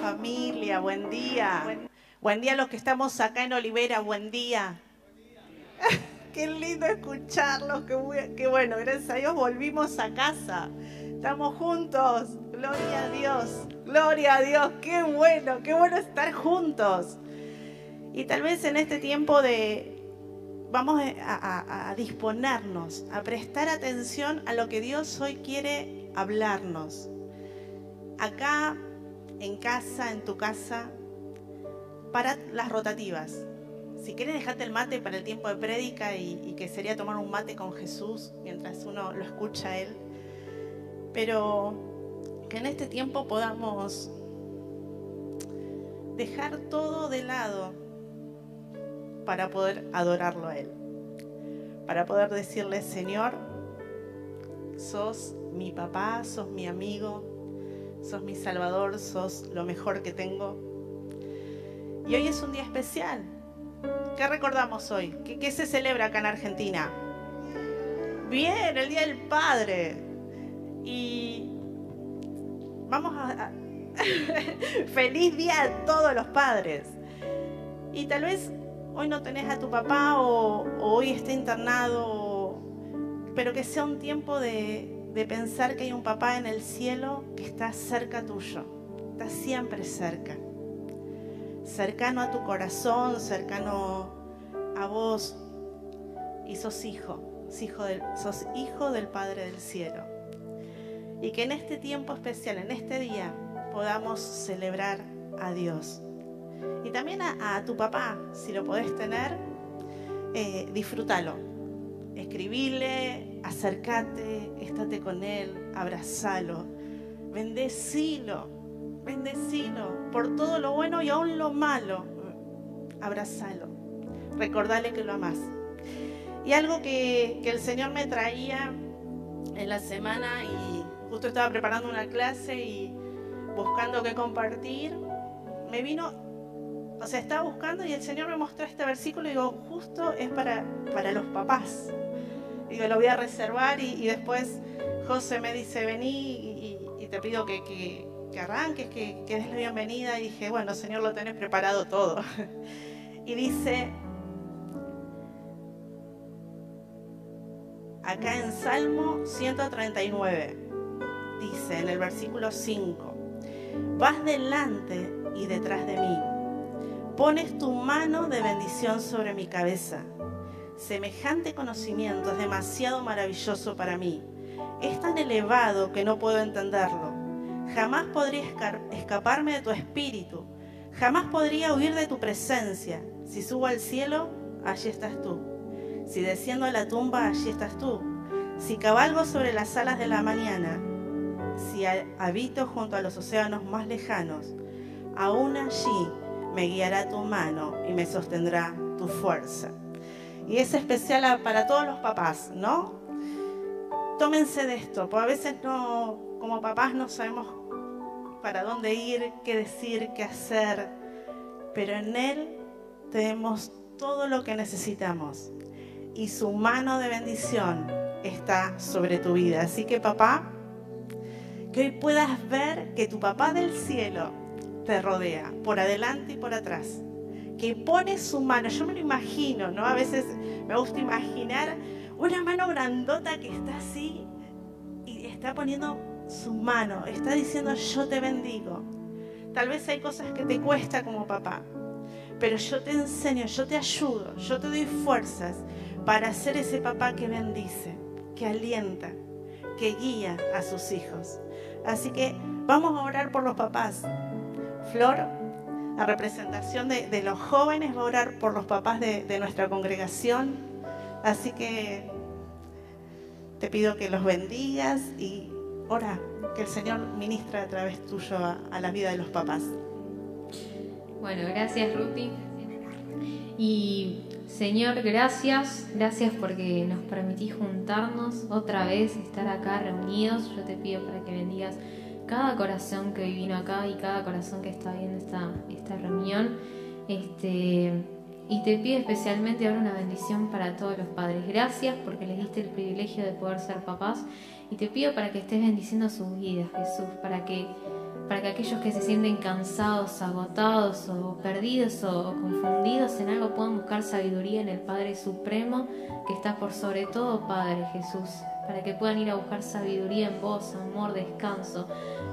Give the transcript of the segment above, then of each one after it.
familia, buen día. Buen, día a los que estamos acá en Olivera, buen día. qué lindo escucharlos, qué bueno, gracias a Dios volvimos a casa. Estamos juntos, gloria a Dios, gloria a Dios, qué bueno, qué bueno estar juntos. Y tal vez en este tiempo de, vamos a, disponernos, a prestar atención a lo que Dios hoy quiere hablarnos. Acá, en casa, en tu casa, para las rotativas. Si quieres dejarte el mate para el tiempo de prédica y, que sería tomar un mate con Jesús mientras uno lo escucha a Él. Pero que en este tiempo podamos dejar todo de lado para poder adorarlo a Él. Para poder decirle, Señor, sos mi papá, sos mi amigo, sos mi salvador, sos lo mejor que tengo. Y hoy es un día especial. ¿Qué recordamos hoy? ¿Qué, se celebra acá en Argentina? Bien, el Día del Padre. Y vamos a... Feliz día a todos los padres. Y tal vez hoy no tenés a tu papá o, hoy está internado, pero que sea un tiempo de, de pensar que hay un papá en el cielo que está cerca tuyo, está siempre cerca, cercano a tu corazón, cercano a vos, y sos hijo, sos hijo del, del Padre del cielo. Y que en este tiempo especial, en este día, podamos celebrar a Dios y también a, tu papá, si lo podés tener, eh, disfrútalo. Escribile, acércate, estate con él, abrazalo, bendecilo, bendecilo por todo lo bueno y aún lo malo. Abrazalo, recordale que lo amás. Y algo que, que el Señor me traía en la semana y justo estaba preparando una clase y buscando qué compartir, me vino o sea, estaba buscando y el Señor me mostró este versículo y digo, justo es para, para los papás. Digo, lo voy a reservar y, después José me dice, vení y, te pido que, que, arranques, que, que des la bienvenida. Y dije, bueno, Señor, lo tenés preparado todo. y dice, acá en Salmo 139, dice en el versículo 5, vas delante y detrás de mí Pones tu mano de bendición sobre mi cabeza. Semejante conocimiento es demasiado maravilloso para mí. Es tan elevado que no puedo entenderlo. Jamás podría escaparme de tu espíritu. Jamás podría huir de tu presencia. Si subo al cielo, allí estás tú. Si desciendo a la tumba, allí estás tú. Si cabalgo sobre las alas de la mañana, si habito junto a los océanos más lejanos, aún allí me guiará tu mano y me sostendrá tu fuerza. Y es especial para todos los papás, ¿no? Tómense de esto, porque a veces no, como papás no sabemos para dónde ir, qué decir, qué hacer, pero en Él tenemos todo lo que necesitamos y su mano de bendición está sobre tu vida. Así que papá, que hoy puedas ver que tu papá del cielo te rodea, por adelante y por atrás. Que pone su mano, yo me lo imagino, ¿no? A veces me gusta imaginar una mano grandota que está así y está poniendo su mano, está diciendo yo te bendigo. Tal vez hay cosas que te cuesta como papá, pero yo te enseño, yo te ayudo, yo te doy fuerzas para ser ese papá que bendice, que alienta, que guía a sus hijos. Así que vamos a orar por los papás. Flor, la representación de, los jóvenes, va a orar por los papás de, nuestra congregación. Así que te pido que los bendigas y ora que el Señor ministra a través tuyo a, la vida de los papás. Bueno, gracias Ruti. Y Señor, gracias, gracias porque nos permitís juntarnos otra vez, estar acá reunidos. Yo te pido para que bendigas cada corazón que vino acá y cada corazón que está viendo esta, esta reunión. Este, Y te pido especialmente ahora una bendición para todos los padres. Gracias porque les diste el privilegio de poder ser papás. Y te pido para que estés bendiciendo sus vidas, Jesús, para que, para que aquellos que se sienten cansados, agotados o perdidos o confundidos en algo puedan buscar sabiduría en el Padre Supremo que está por sobre todo, Padre Jesús para que puedan ir a buscar sabiduría en vos, amor, descanso,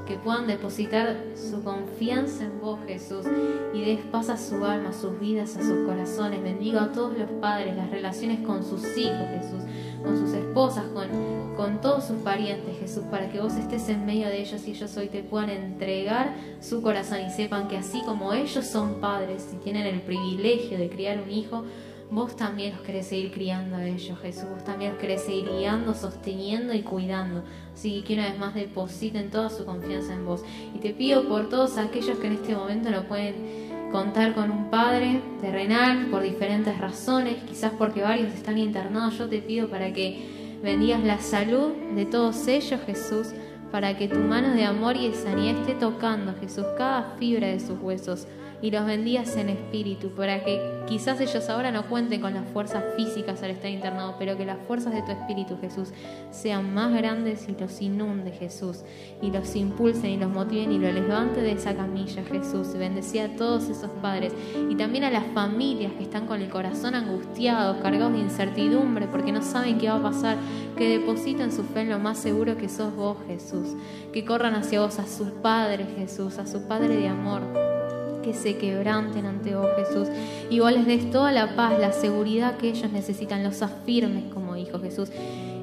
que puedan depositar su confianza en vos, Jesús, y des paz a su alma, a sus vidas, a sus corazones. Bendiga a todos los padres, las relaciones con sus hijos, Jesús, con sus esposas, con, con todos sus parientes, Jesús, para que vos estés en medio de ellos y ellos hoy te puedan entregar su corazón y sepan que así como ellos son padres y tienen el privilegio de criar un hijo, Vos también los querés seguir criando a ellos, Jesús. Vos también los querés seguir guiando, sosteniendo y cuidando. Así que una vez más depositen toda su confianza en vos. Y te pido por todos aquellos que en este momento no pueden contar con un padre terrenal por diferentes razones, quizás porque varios están internados, yo te pido para que bendigas la salud de todos ellos, Jesús, para que tu mano de amor y de sanidad esté tocando, Jesús, cada fibra de sus huesos y los bendigas en espíritu, para que quizás ellos ahora no cuenten con las fuerzas físicas al estar internados, pero que las fuerzas de tu espíritu, Jesús, sean más grandes y los inunde, Jesús, y los impulsen y los motiven y los levanten de esa camilla, Jesús. Bendecía a todos esos padres y también a las familias que están con el corazón angustiado, cargados de incertidumbre, porque no saben qué va a pasar, que depositen su fe en lo más seguro que sos vos, Jesús, que corran hacia vos, a su Padre, Jesús, a su Padre de amor que se quebranten ante vos, Jesús. Y vos les des toda la paz, la seguridad que ellos necesitan, los afirmes como hijos, Jesús.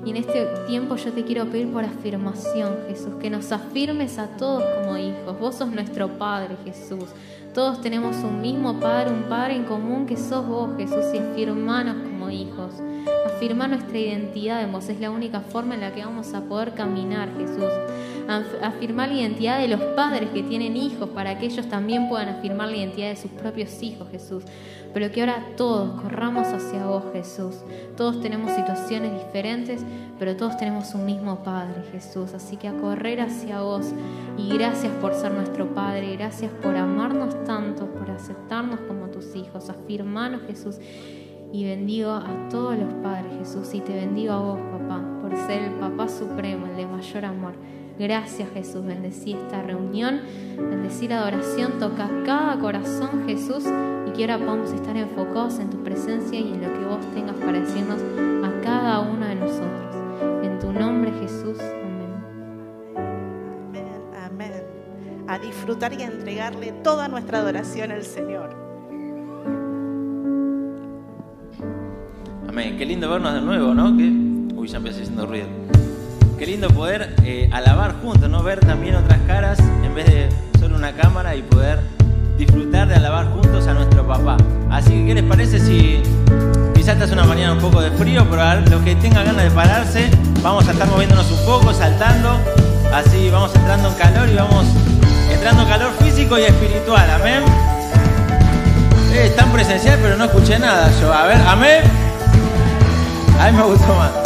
Y en este tiempo yo te quiero pedir por afirmación, Jesús, que nos afirmes a todos como hijos. Vos sos nuestro Padre, Jesús. Todos tenemos un mismo Padre, un Padre en común que sos vos, Jesús, y afirmanos como hijos. Afirmar nuestra identidad en vos es la única forma en la que vamos a poder caminar, Jesús afirmar la identidad de los padres que tienen hijos para que ellos también puedan afirmar la identidad de sus propios hijos, Jesús. Pero que ahora todos corramos hacia vos, Jesús. Todos tenemos situaciones diferentes, pero todos tenemos un mismo Padre, Jesús. Así que a correr hacia vos. Y gracias por ser nuestro Padre. Gracias por amarnos tanto, por aceptarnos como tus hijos. Afirmanos, Jesús. Y bendigo a todos los padres, Jesús. Y te bendigo a vos, papá, por ser el papá supremo, el de mayor amor. Gracias Jesús, bendecí esta reunión, bendecí la adoración, toca cada corazón Jesús y que ahora podamos estar enfocados en tu presencia y en lo que vos tengas para decirnos a cada uno de nosotros. En tu nombre Jesús, amén. Amén, amén. A disfrutar y a entregarle toda nuestra adoración al Señor. Amén, qué lindo vernos de nuevo, ¿no? Que... Uy, ya empecé haciendo ruido. Qué lindo poder eh, alabar juntos, ¿no? Ver también otras caras en vez de solo una cámara y poder disfrutar de alabar juntos a nuestro papá. Así que, ¿qué les parece si quizás esta es una mañana un poco de frío, pero a los que tengan ganas de pararse, vamos a estar moviéndonos un poco, saltando, así vamos entrando en calor y vamos entrando en calor físico y espiritual, amén. Es tan presencial, pero no escuché nada yo. A ver, amén. A mí me gustó más.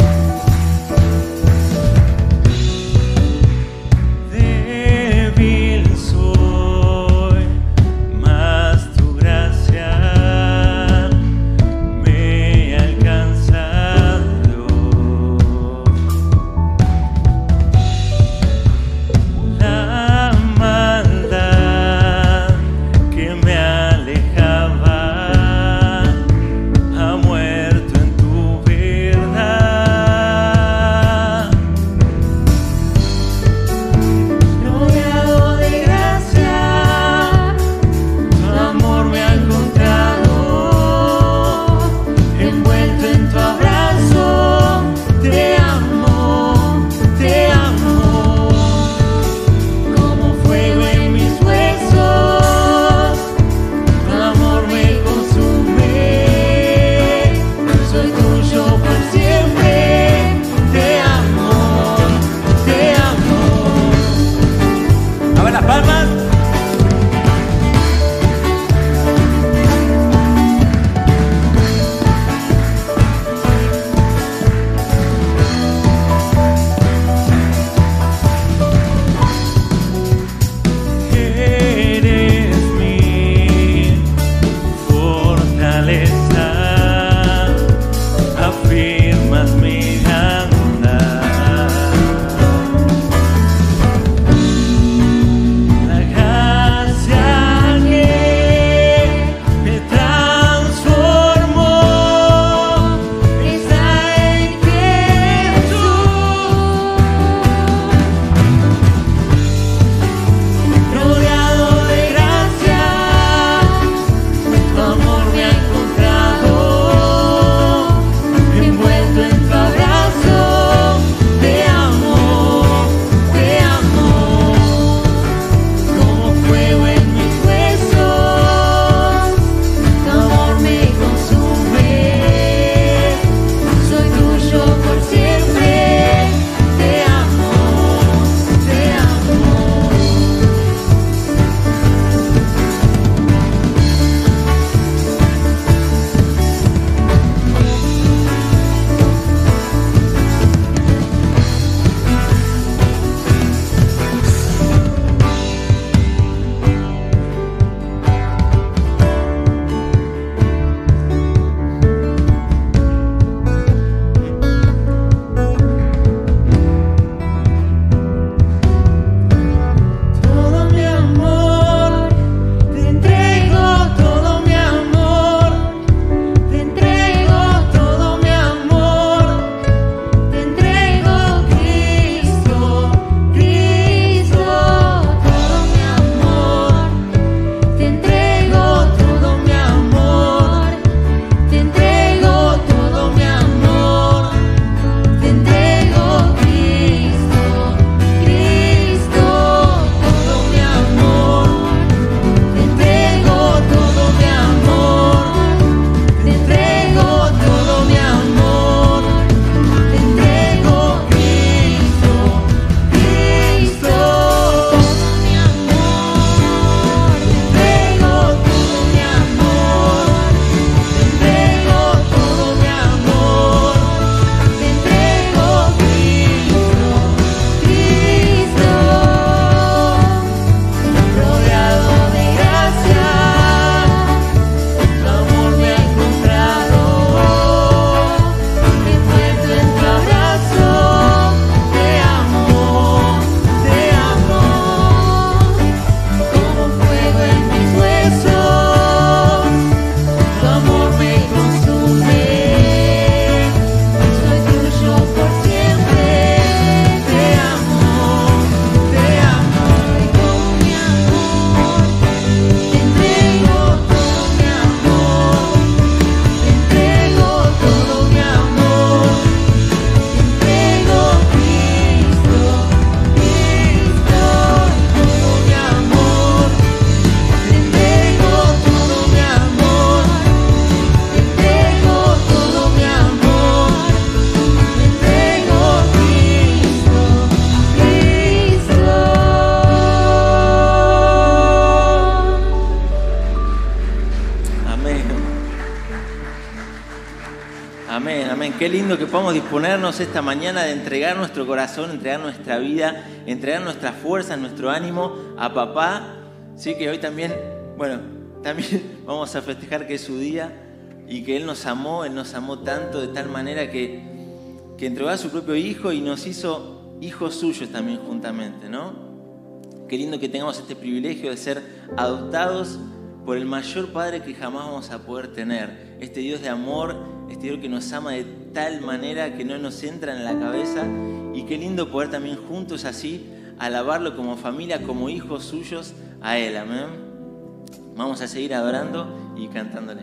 Lindo que podamos disponernos esta mañana de entregar nuestro corazón, entregar nuestra vida, entregar nuestras fuerzas, nuestro ánimo a papá. Sí, que hoy también, bueno, también vamos a festejar que es su día y que Él nos amó, Él nos amó tanto de tal manera que, que entregó a su propio Hijo y nos hizo hijos suyos también juntamente, ¿no? Qué lindo que tengamos este privilegio de ser adoptados por el mayor Padre que jamás vamos a poder tener. Este Dios de amor, este Dios que nos ama de tal manera que no nos entra en la cabeza. Y qué lindo poder también juntos así alabarlo como familia, como hijos suyos a Él. Amén. Vamos a seguir adorando y cantándole.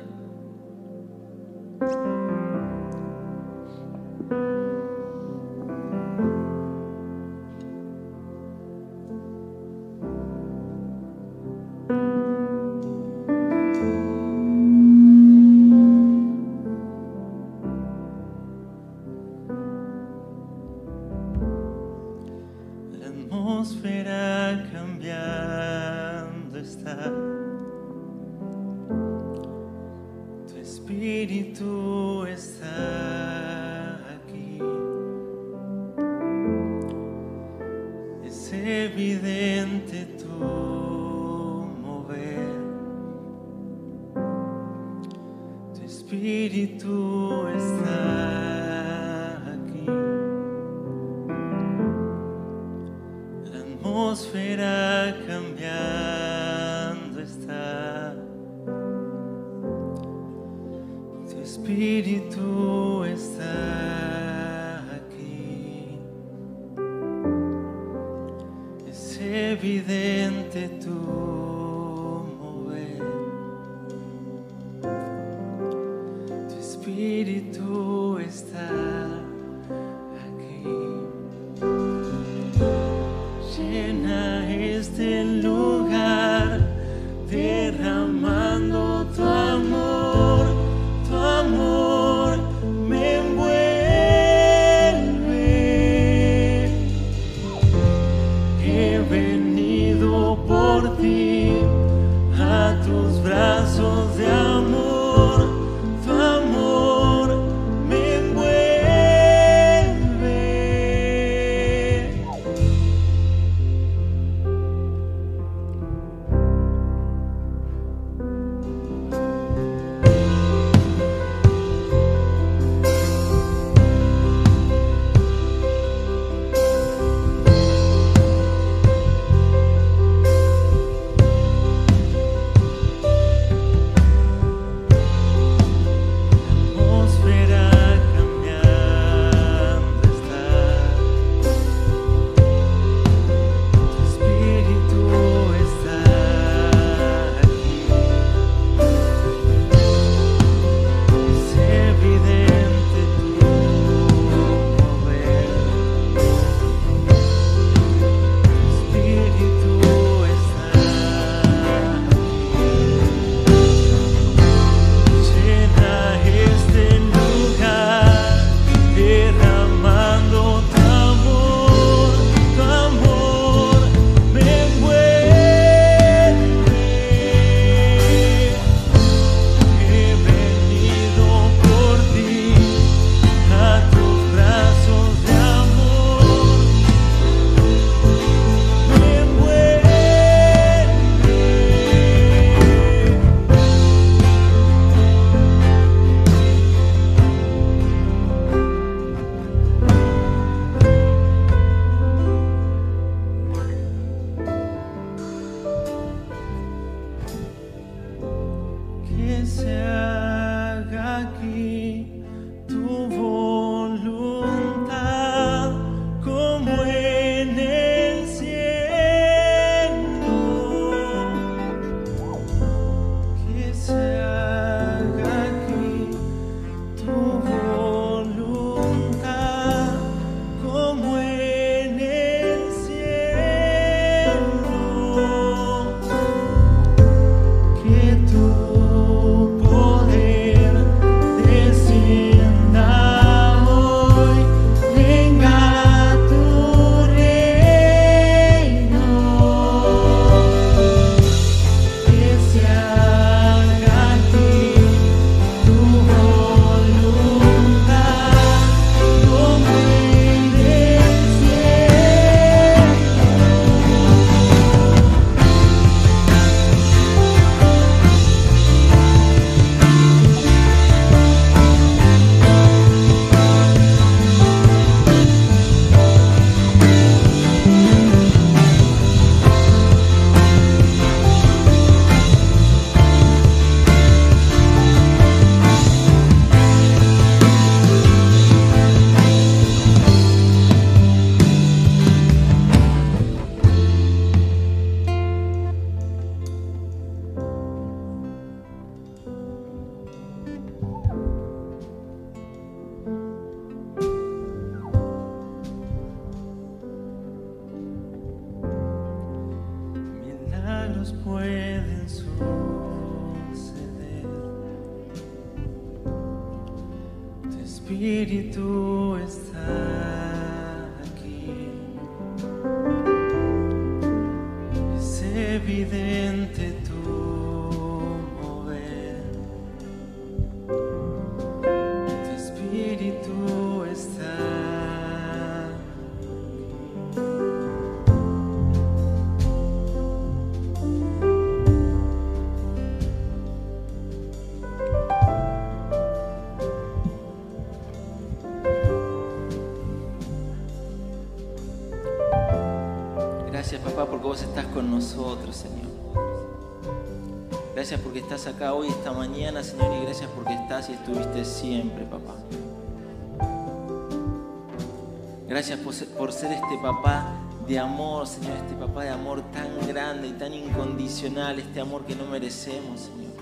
Este papá de amor, Señor, este papá de amor tan grande y tan incondicional, este amor que no merecemos, Señor.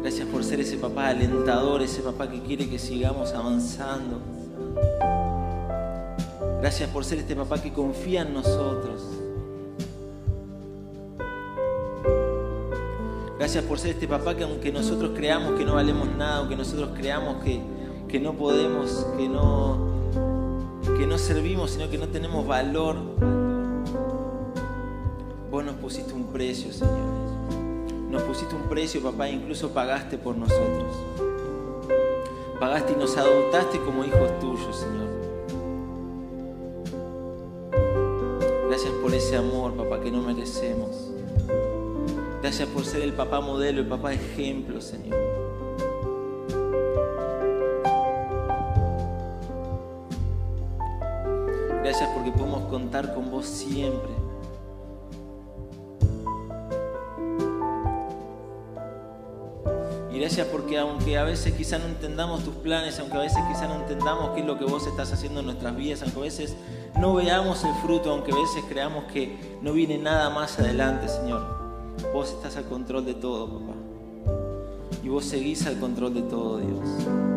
Gracias por ser ese papá alentador, ese papá que quiere que sigamos avanzando. Gracias por ser este papá que confía en nosotros. Gracias por ser este papá que aunque nosotros creamos que no valemos nada, aunque nosotros creamos que, que no podemos, que no, que no servimos, sino que no tenemos valor, vos nos pusiste un precio, Señor. Nos pusiste un precio, papá, e incluso pagaste por nosotros. Pagaste y nos adoptaste como hijos tuyos, Señor. Gracias por ese amor, papá, que no merecemos. Gracias por ser el papá modelo, el papá ejemplo, Señor. Porque podemos contar con vos siempre. Y gracias porque aunque a veces quizá no entendamos tus planes, aunque a veces quizá no entendamos qué es lo que vos estás haciendo en nuestras vidas, aunque a veces no veamos el fruto, aunque a veces creamos que no viene nada más adelante, Señor, vos estás al control de todo, papá. Y vos seguís al control de todo, Dios.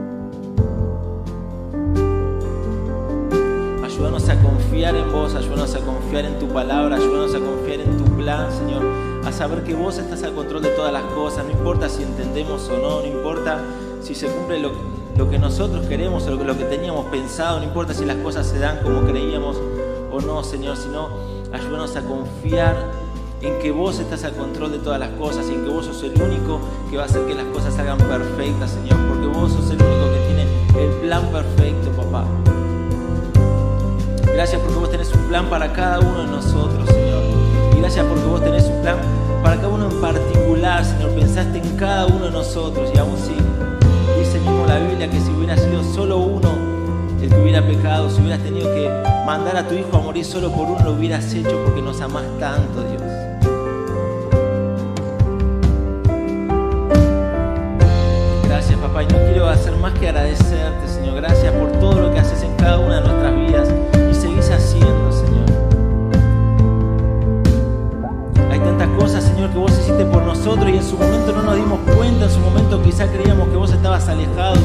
Ayúdanos a confiar en vos, ayúdanos a confiar en tu palabra, ayúdanos a confiar en tu plan, Señor. A saber que vos estás al control de todas las cosas, no importa si entendemos o no, no importa si se cumple lo, que nosotros queremos o lo que, teníamos pensado, no importa si las cosas se dan como creíamos o no, Señor, sino ayúdanos a confiar en que vos estás al control de todas las cosas en que vos sos el único que va a hacer que las cosas salgan perfectas, Señor, porque vos sos el único que tiene el plan perfecto, papá. Gracias porque vos tenés un plan para cada uno de nosotros, Señor. Y gracias porque vos tenés un plan para cada uno en particular, Señor. Pensaste en cada uno de nosotros y aún sí, dice mismo la Biblia que si hubiera sido solo uno el que hubiera pecado, si hubieras tenido que mandar a tu hijo a morir solo por uno, lo hubieras hecho porque nos amás tanto, Dios. Gracias, papá. Y no quiero hacer más que agradecerte, Señor. Gracias por todo lo que haces en cada una de nuestras que vos hiciste por nosotros y en su momento no nos dimos cuenta. En su momento quizá creíamos que vos estabas alejado,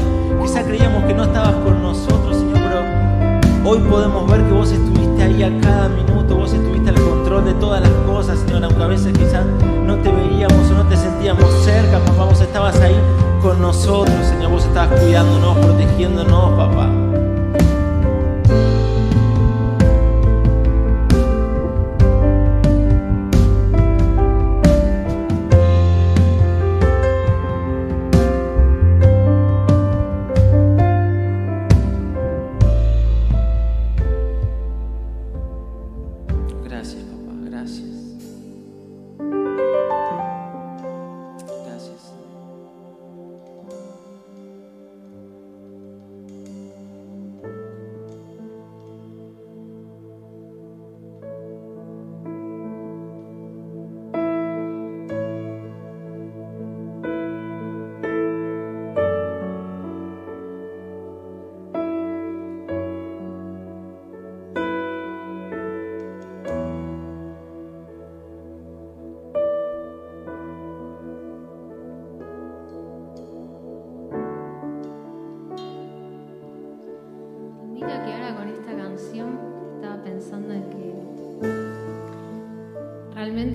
quizá creíamos que no estabas con nosotros, Señor. Pero hoy podemos ver que vos estuviste ahí a cada minuto, vos estuviste al control de todas las cosas, Señor. Aunque a veces quizá no te veíamos o no te sentíamos cerca, papá, vos estabas ahí con nosotros, Señor. Vos estabas cuidándonos, protegiéndonos, papá.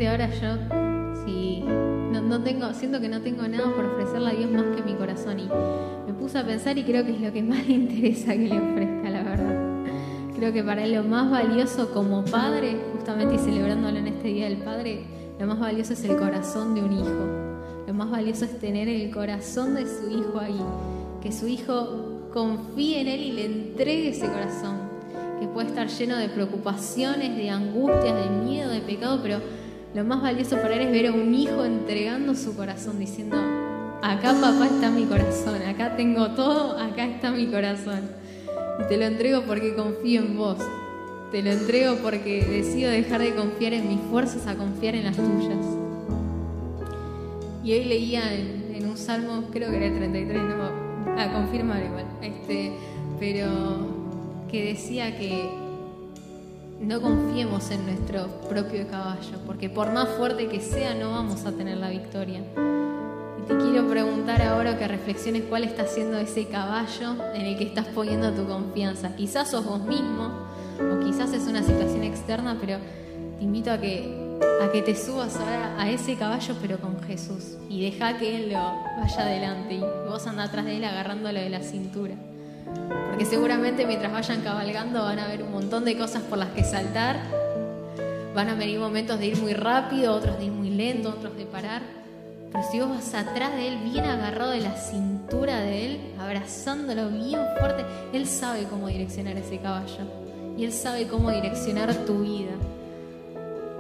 Ahora yo, no, tengo, siento que no tengo nada por ofrecerle a Dios más que mi corazón. Y me puse a pensar y creo que es lo que más le interesa que le ofrezca, la verdad. Creo que para él lo más valioso como padre, justamente y celebrándolo en este Día del Padre, lo más valioso es el corazón de un hijo. Lo más valioso es tener el corazón de su hijo ahí. Que su hijo confíe en él y le entregue ese corazón. Que puede estar lleno de preocupaciones, de angustias, de miedo, de pecado, pero lo más valioso para él es ver a un hijo entregando su corazón, diciendo, acá papá está mi corazón, acá tengo todo, acá está mi corazón. Y te lo entrego porque confío en vos. Te lo entrego porque decido dejar de confiar en mis fuerzas a confiar en las tuyas. Y hoy leía en, un salmo, creo que era el 33, no, a confirmar igual, este, pero que decía que no confiemos en nuestro propio caballo, porque por más fuerte que sea no vamos a tener la victoria. Y te quiero preguntar ahora que reflexiones cuál está siendo ese caballo en el que estás poniendo tu confianza. Quizás sos vos mismo o quizás es una situación externa, pero te invito a que a que te subas ahora a ese caballo pero con Jesús y deja que Él lo vaya adelante y vos anda atrás de Él agarrándolo de la cintura. Porque seguramente mientras vayan cabalgando van a ver un montón de cosas por las que saltar. Van a venir momentos de ir muy rápido, otros de ir muy lento, otros de parar. Pero si vos vas atrás de él, bien agarrado de la cintura de él, abrazándolo bien fuerte, él sabe cómo direccionar ese caballo. Y él sabe cómo direccionar tu vida.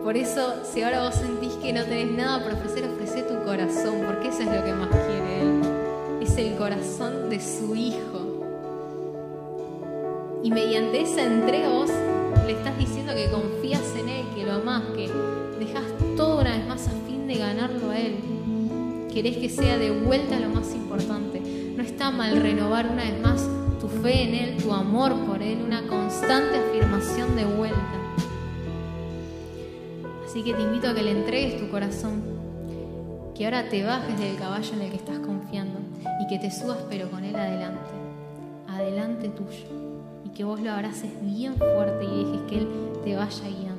Por eso, si ahora vos sentís que no tenés nada por ofrecer, ofrece tu corazón, porque eso es lo que más quiere él. Es el corazón de su hijo. Y mediante esa entrega vos le estás diciendo que confías en Él, que lo amás, que dejas todo una vez más a fin de ganarlo a Él. Querés que sea de vuelta lo más importante. No está mal renovar una vez más tu fe en Él, tu amor por Él, una constante afirmación de vuelta. Así que te invito a que le entregues tu corazón, que ahora te bajes del caballo en el que estás confiando y que te subas pero con Él adelante, adelante tuyo que vos lo abraces bien fuerte y dejes que Él te vaya guiando.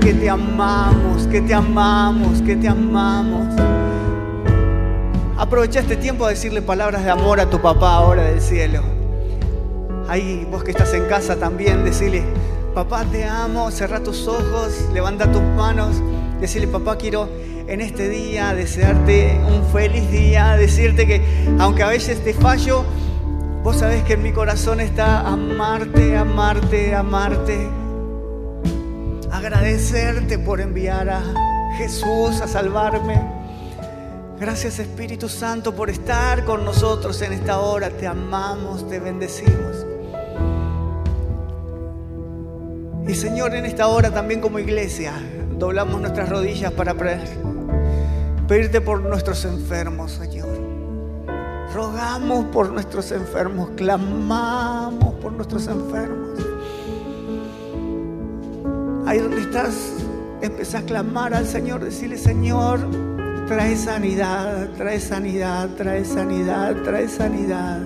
Que te amamos, que te amamos, que te amamos. Aprovecha este tiempo a decirle palabras de amor a tu papá ahora del cielo. Ahí vos que estás en casa también, decirle, papá te amo, cerra tus ojos, levanta tus manos, decirle, papá quiero en este día desearte un feliz día, decirte que aunque a veces te fallo, vos sabés que en mi corazón está amarte, amarte, amarte. Agradecerte por enviar a Jesús a salvarme Gracias Espíritu Santo por estar con nosotros en esta hora. Te amamos, te bendecimos. Y Señor, en esta hora también como iglesia, doblamos nuestras rodillas para pedirte por nuestros enfermos, Señor. Rogamos por nuestros enfermos, clamamos por nuestros enfermos. Ahí donde estás, empezás a clamar al Señor, decirle, Señor, Trae sanidad, trae sanidad, trae sanidad, trae sanidad.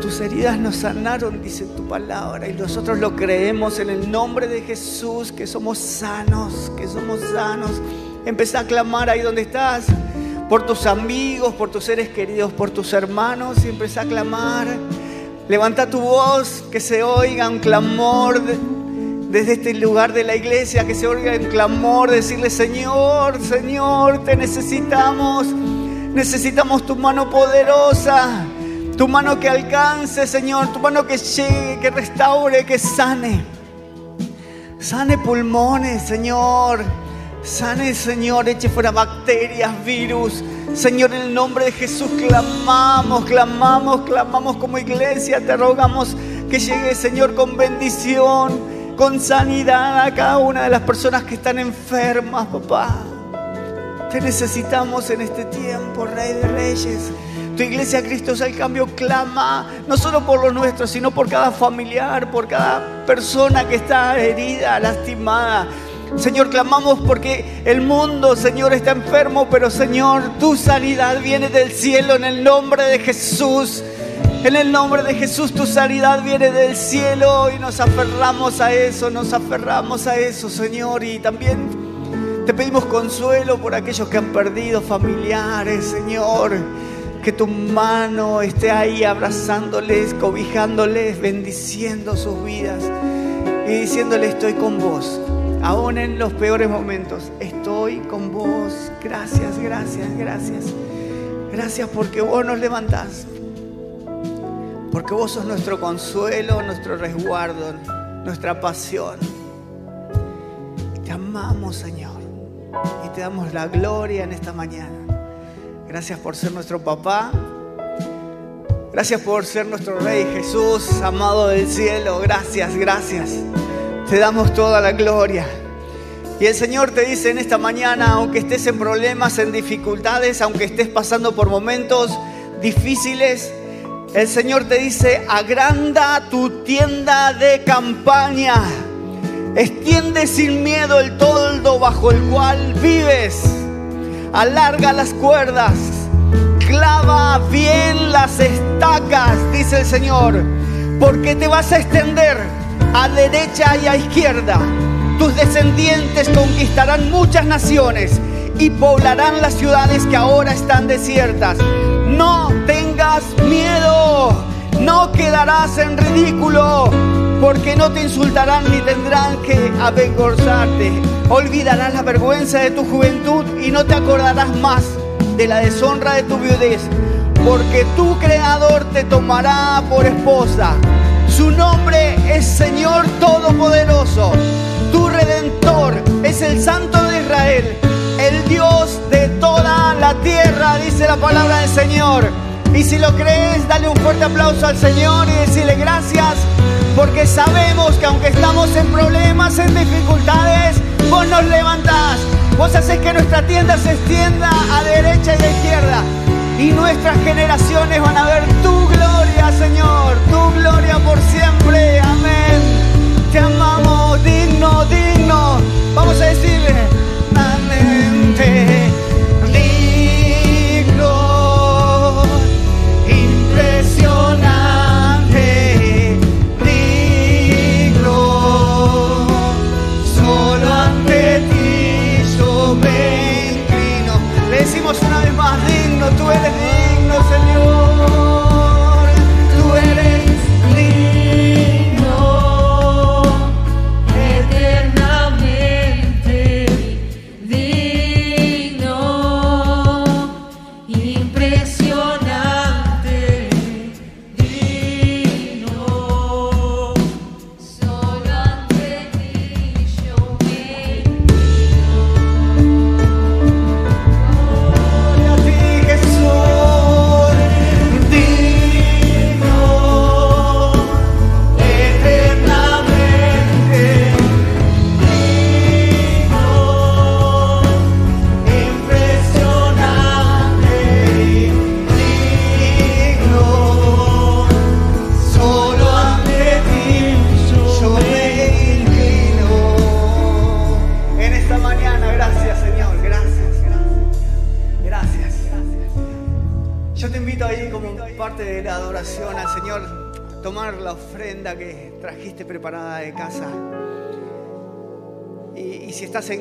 Tus heridas nos sanaron, dice tu palabra, y nosotros lo creemos en el nombre de Jesús, que somos sanos, que somos sanos. Empezá a clamar ahí donde estás, por tus amigos, por tus seres queridos, por tus hermanos, y empezá a clamar. Levanta tu voz, que se oiga un clamor. De, desde este lugar de la iglesia, que se oiga en clamor, decirle, Señor, Señor, te necesitamos, necesitamos tu mano poderosa, tu mano que alcance, Señor, tu mano que llegue, que restaure, que sane. Sane pulmones, Señor. Sane, Señor, eche fuera bacterias, virus. Señor, en el nombre de Jesús clamamos, clamamos, clamamos como iglesia. Te rogamos que llegue, Señor, con bendición con sanidad a cada una de las personas que están enfermas, papá. Te necesitamos en este tiempo, Rey de Reyes. Tu iglesia Cristo es el cambio clama, no solo por los nuestros, sino por cada familiar, por cada persona que está herida, lastimada. Señor, clamamos porque el mundo, Señor, está enfermo, pero Señor, tu sanidad viene del cielo en el nombre de Jesús. En el nombre de Jesús tu sanidad viene del cielo y nos aferramos a eso, nos aferramos a eso, Señor. Y también te pedimos consuelo por aquellos que han perdido familiares, Señor. Que tu mano esté ahí abrazándoles, cobijándoles, bendiciendo sus vidas y diciéndoles estoy con vos. Aún en los peores momentos, estoy con vos. Gracias, gracias, gracias. Gracias porque vos nos levantás porque vos sos nuestro consuelo, nuestro resguardo, nuestra pasión. Te amamos, Señor, y te damos la gloria en esta mañana. Gracias por ser nuestro papá. Gracias por ser nuestro Rey Jesús, amado del cielo. Gracias, gracias. Te damos toda la gloria. Y el Señor te dice en esta mañana, aunque estés en problemas, en dificultades, aunque estés pasando por momentos difíciles, el Señor te dice, agranda tu tienda de campaña. Extiende sin miedo el toldo bajo el cual vives. Alarga las cuerdas. Clava bien las estacas, dice el Señor. Porque te vas a extender a derecha y a izquierda. Tus descendientes conquistarán muchas naciones y poblarán las ciudades que ahora están desiertas. No tengas miedo, no quedarás en ridículo, porque no te insultarán ni tendrán que avergonzarte. Olvidarás la vergüenza de tu juventud y no te acordarás más de la deshonra de tu viudez, porque tu creador te tomará por esposa. Su nombre es Señor la palabra del Señor. Y si lo crees, dale un fuerte aplauso al Señor y decirle gracias, porque sabemos que aunque estamos en problemas, en dificultades, vos nos levantás, vos haces que nuestra tienda se extienda a derecha y a izquierda. Y nuestras generaciones van a ver tu gloria, Señor, tu gloria por siempre. Amén. Te amamos, digno, digno. Vamos a decirle, digno, más, digno, tú eres digno,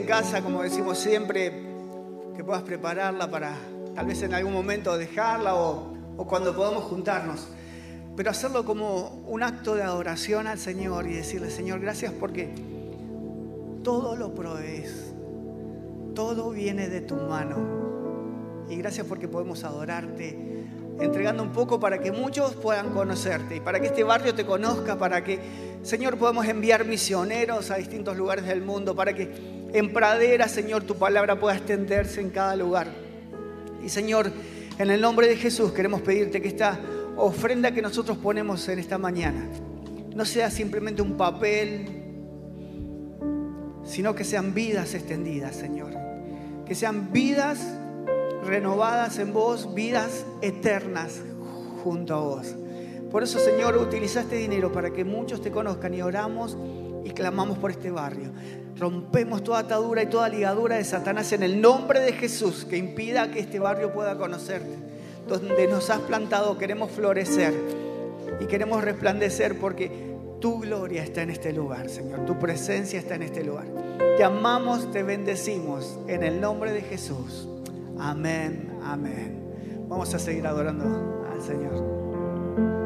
casa, como decimos siempre, que puedas prepararla para tal vez en algún momento dejarla o, o cuando podamos juntarnos. Pero hacerlo como un acto de adoración al Señor y decirle, Señor, gracias porque todo lo provees. Todo viene de tu mano. Y gracias porque podemos adorarte, entregando un poco para que muchos puedan conocerte y para que este barrio te conozca, para que, Señor, podamos enviar misioneros a distintos lugares del mundo, para que en pradera, Señor, tu palabra pueda extenderse en cada lugar. Y Señor, en el nombre de Jesús queremos pedirte que esta ofrenda que nosotros ponemos en esta mañana no sea simplemente un papel, sino que sean vidas extendidas, Señor. Que sean vidas renovadas en vos, vidas eternas junto a vos. Por eso, Señor, utiliza este dinero para que muchos te conozcan y oramos y clamamos por este barrio. Rompemos toda atadura y toda ligadura de Satanás en el nombre de Jesús que impida que este barrio pueda conocerte. Donde nos has plantado queremos florecer y queremos resplandecer porque tu gloria está en este lugar, Señor. Tu presencia está en este lugar. Te amamos, te bendecimos en el nombre de Jesús. Amén, amén. Vamos a seguir adorando al Señor.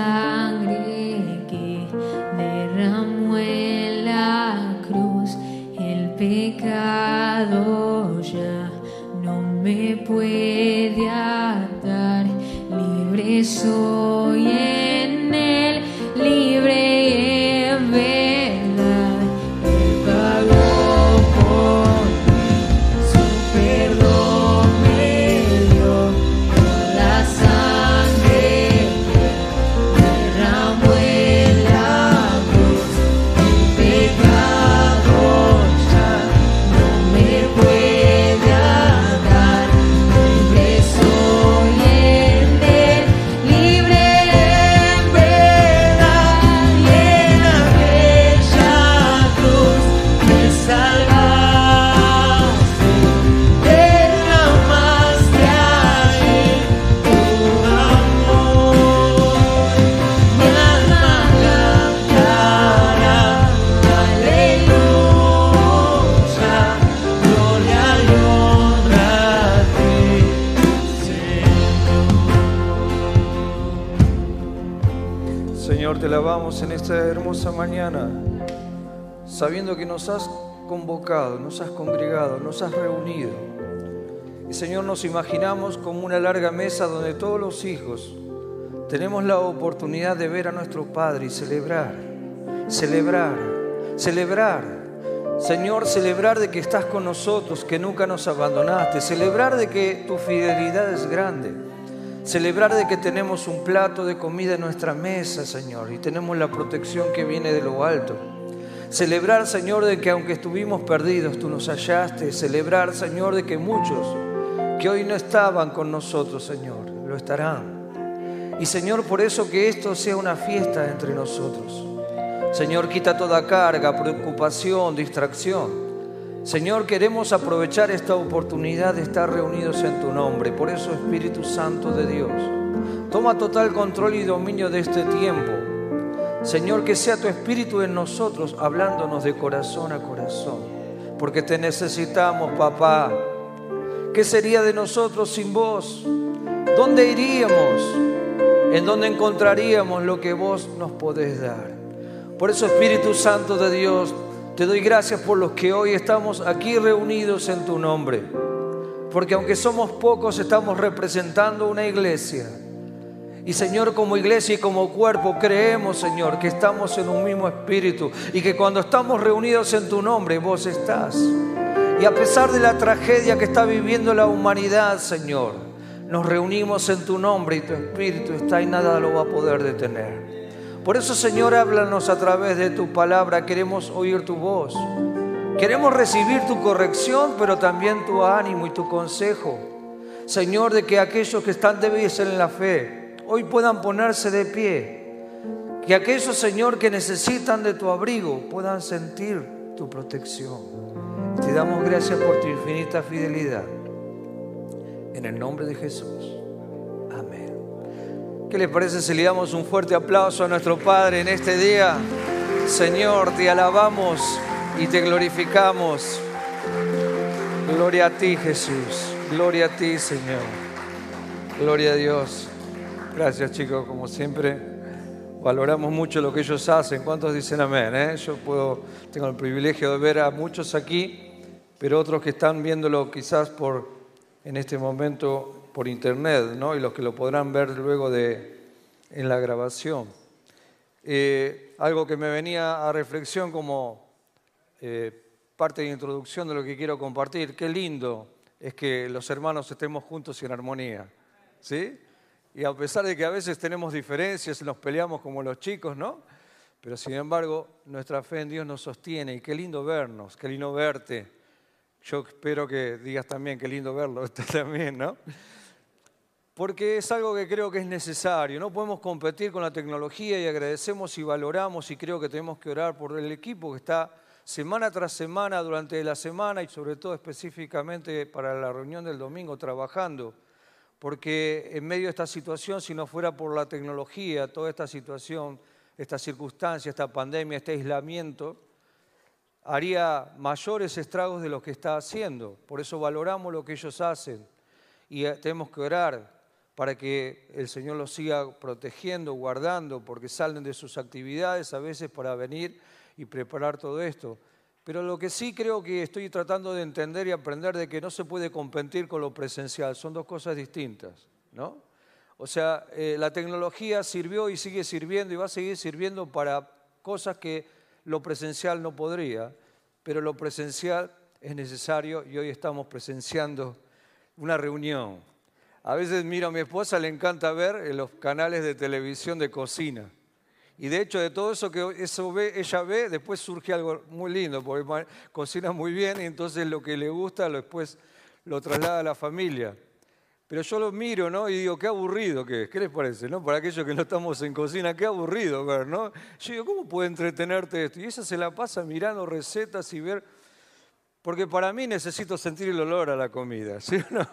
Sangre que derramó en la cruz. El pecado ya no me puede atar, libre soy sabiendo que nos has convocado, nos has congregado, nos has reunido. Y Señor, nos imaginamos como una larga mesa donde todos los hijos tenemos la oportunidad de ver a nuestro Padre y celebrar, celebrar, celebrar. Señor, celebrar de que estás con nosotros, que nunca nos abandonaste, celebrar de que tu fidelidad es grande. Celebrar de que tenemos un plato de comida en nuestra mesa, Señor, y tenemos la protección que viene de lo alto. Celebrar, Señor, de que aunque estuvimos perdidos, tú nos hallaste. Celebrar, Señor, de que muchos que hoy no estaban con nosotros, Señor, lo estarán. Y Señor, por eso que esto sea una fiesta entre nosotros. Señor, quita toda carga, preocupación, distracción. Señor, queremos aprovechar esta oportunidad de estar reunidos en tu nombre. Por eso, Espíritu Santo de Dios, toma total control y dominio de este tiempo. Señor, que sea tu Espíritu en nosotros, hablándonos de corazón a corazón. Porque te necesitamos, papá. ¿Qué sería de nosotros sin vos? ¿Dónde iríamos? ¿En dónde encontraríamos lo que vos nos podés dar? Por eso, Espíritu Santo de Dios, te doy gracias por los que hoy estamos aquí reunidos en tu nombre. Porque aunque somos pocos, estamos representando una iglesia. Y Señor, como iglesia y como cuerpo, creemos, Señor, que estamos en un mismo espíritu y que cuando estamos reunidos en tu nombre, vos estás. Y a pesar de la tragedia que está viviendo la humanidad, Señor, Nos reunimos en tu nombre y tu espíritu está y nada lo va a poder detener. Por eso, Señor, háblanos a través de tu palabra. Queremos oír tu voz. Queremos recibir tu corrección, pero también tu ánimo y tu consejo. Señor, de que aquellos que están débiles en la fe hoy puedan ponerse de pie. Que aquellos, Señor, que necesitan de tu abrigo puedan sentir tu protección. Te damos gracias por tu infinita fidelidad. En el nombre de Jesús. Amén. ¿Qué les parece si le damos un fuerte aplauso a nuestro Padre en este día? Señor, te alabamos y te glorificamos. Gloria a ti, Jesús. Gloria a ti, Señor. Gloria a Dios. Gracias, chicos, como siempre. Valoramos mucho lo que ellos hacen. ¿Cuántos dicen amén? Eh? Yo puedo, tengo el privilegio de ver a muchos aquí, pero otros que están viéndolo quizás por, en este momento por internet, ¿no? Y los que lo podrán ver luego de, en la grabación. Eh, algo que me venía a reflexión como eh, parte de introducción de lo que quiero compartir. Qué lindo es que los hermanos estemos juntos y en armonía. ¿Sí? Y a pesar de que a veces tenemos diferencias, nos peleamos como los chicos, ¿no? Pero sin embargo, nuestra fe en Dios nos sostiene y qué lindo vernos, qué lindo verte. Yo espero que digas también qué lindo verlo, también, ¿no? Porque es algo que creo que es necesario. No podemos competir con la tecnología y agradecemos y valoramos y creo que tenemos que orar por el equipo que está semana tras semana durante la semana y sobre todo específicamente para la reunión del domingo trabajando, porque en medio de esta situación, si no fuera por la tecnología, toda esta situación, esta circunstancia, esta pandemia, este aislamiento, haría mayores estragos de lo que está haciendo. Por eso valoramos lo que ellos hacen y eh, tenemos que orar para que el Señor los siga protegiendo, guardando, porque salen de sus actividades a veces para venir y preparar todo esto. Pero lo que sí creo que estoy tratando de entender y aprender de que no se puede competir con lo presencial, son dos cosas distintas, ¿no? O sea, eh, la tecnología sirvió y sigue sirviendo y va a seguir sirviendo para cosas que lo presencial no podría, pero lo presencial es necesario y hoy estamos presenciando una reunión. A veces miro a mi esposa, le encanta ver en los canales de televisión de cocina y de hecho, de todo eso que eso ve, ella ve, después surge algo muy lindo, porque cocina muy bien y entonces lo que le gusta después lo traslada a la familia. Pero yo lo miro, ¿no? Y digo, qué aburrido que es. ¿Qué les parece, no? Para aquellos que no estamos en cocina, qué aburrido ver, ¿no? Yo digo, ¿cómo puede entretenerte esto? Y ella se la pasa mirando recetas y ver... Porque para mí necesito sentir el olor a la comida, ¿sí o no?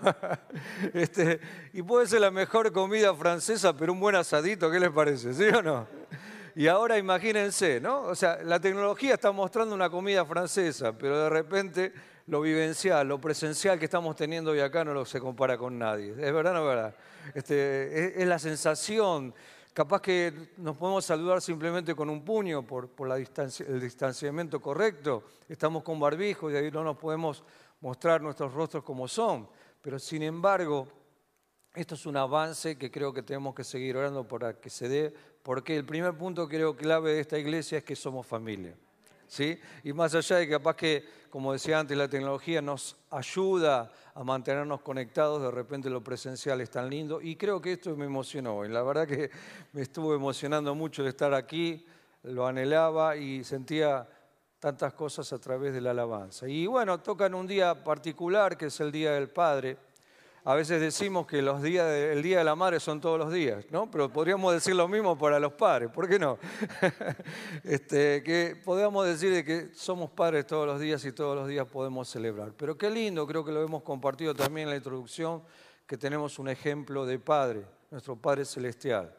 Este, y puede ser la mejor comida francesa, pero un buen asadito, ¿qué les parece? ¿Sí o no? Y ahora imagínense, ¿no? O sea, la tecnología está mostrando una comida francesa, pero de repente lo vivencial, lo presencial que estamos teniendo hoy acá no lo se compara con nadie. ¿Es verdad no es verdad? Este, es, la sensación. Capaz que nos podemos saludar simplemente con un puño por, por la distancia, el distanciamiento correcto. Estamos con barbijo y ahí no nos podemos mostrar nuestros rostros como son. Pero sin embargo, esto es un avance que creo que tenemos que seguir orando para que se dé porque el primer punto creo clave de esta iglesia es que somos familia. ¿sí? Y más allá de que capaz que, como decía antes, la tecnología nos ayuda a mantenernos conectados, de repente lo presencial es tan lindo. Y creo que esto me emocionó. Y la verdad que me estuvo emocionando mucho de estar aquí, lo anhelaba y sentía tantas cosas a través de la alabanza. Y bueno, tocan un día particular, que es el Día del Padre. A veces decimos que los días el Día de la Madre son todos los días, ¿no? Pero podríamos decir lo mismo para los padres, ¿por qué no? este, que podríamos decir que somos padres todos los días y todos los días podemos celebrar. Pero qué lindo, creo que lo hemos compartido también en la introducción, que tenemos un ejemplo de Padre, nuestro Padre Celestial.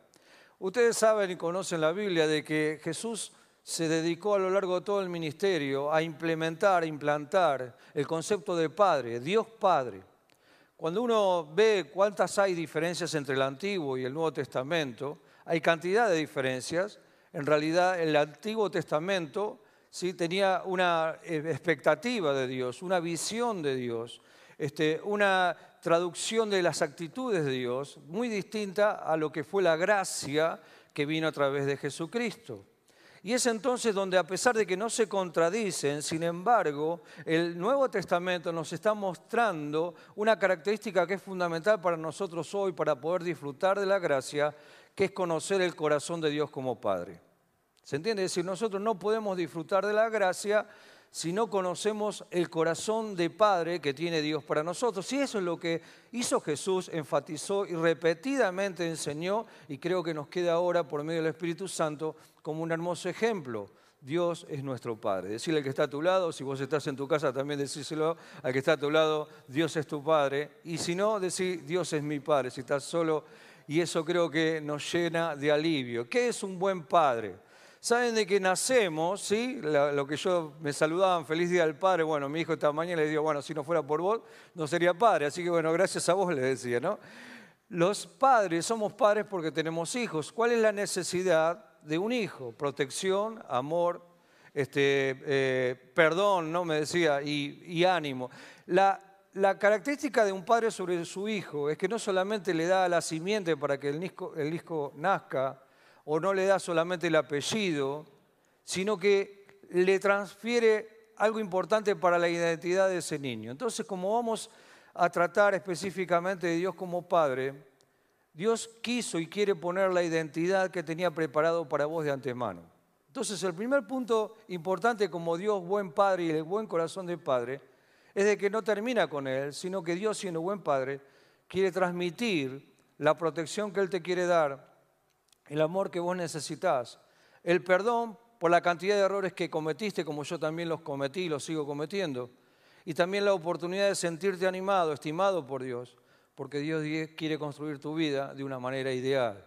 Ustedes saben y conocen la Biblia de que Jesús se dedicó a lo largo de todo el ministerio a implementar, a implantar el concepto de Padre, Dios Padre. Cuando uno ve cuántas hay diferencias entre el Antiguo y el Nuevo Testamento, hay cantidad de diferencias. En realidad el Antiguo Testamento ¿sí? tenía una eh, expectativa de Dios, una visión de Dios, este, una traducción de las actitudes de Dios muy distinta a lo que fue la gracia que vino a través de Jesucristo. Y es entonces donde a pesar de que no se contradicen, sin embargo, el Nuevo Testamento nos está mostrando una característica que es fundamental para nosotros hoy para poder disfrutar de la gracia, que es conocer el corazón de Dios como Padre. ¿Se entiende? Es decir, nosotros no podemos disfrutar de la gracia si no conocemos el corazón de Padre que tiene Dios para nosotros. Y eso es lo que hizo Jesús, enfatizó y repetidamente enseñó, y creo que nos queda ahora por medio del Espíritu Santo como un hermoso ejemplo. Dios es nuestro Padre. Decirle al que está a tu lado, si vos estás en tu casa, también decírselo al que está a tu lado, Dios es tu Padre. Y si no, decir, Dios es mi Padre, si estás solo. Y eso creo que nos llena de alivio. ¿Qué es un buen Padre? Saben de que nacemos, ¿sí? Lo que yo me saludaban, feliz día al padre. Bueno, mi hijo esta mañana le digo, bueno, si no fuera por vos, no sería padre. Así que bueno, gracias a vos le decía, ¿no? Los padres somos padres porque tenemos hijos. ¿Cuál es la necesidad de un hijo? Protección, amor, este, eh, perdón, ¿no? Me decía, y, ánimo. La, característica de un padre sobre su hijo es que no solamente le da la simiente para que el hijo, el hijo nazca, o no le da solamente el apellido, sino que le transfiere algo importante para la identidad de ese niño. Entonces, como vamos a tratar específicamente de Dios como Padre, Dios quiso y quiere poner la identidad que tenía preparado para vos de antemano. Entonces, el primer punto importante como Dios buen Padre y el buen corazón de Padre es de que no termina con Él, sino que Dios siendo buen Padre quiere transmitir la protección que Él te quiere dar el amor que vos necesitas, el perdón por la cantidad de errores que cometiste, como yo también los cometí y los sigo cometiendo, y también la oportunidad de sentirte animado, estimado por Dios, porque Dios quiere construir tu vida de una manera ideal.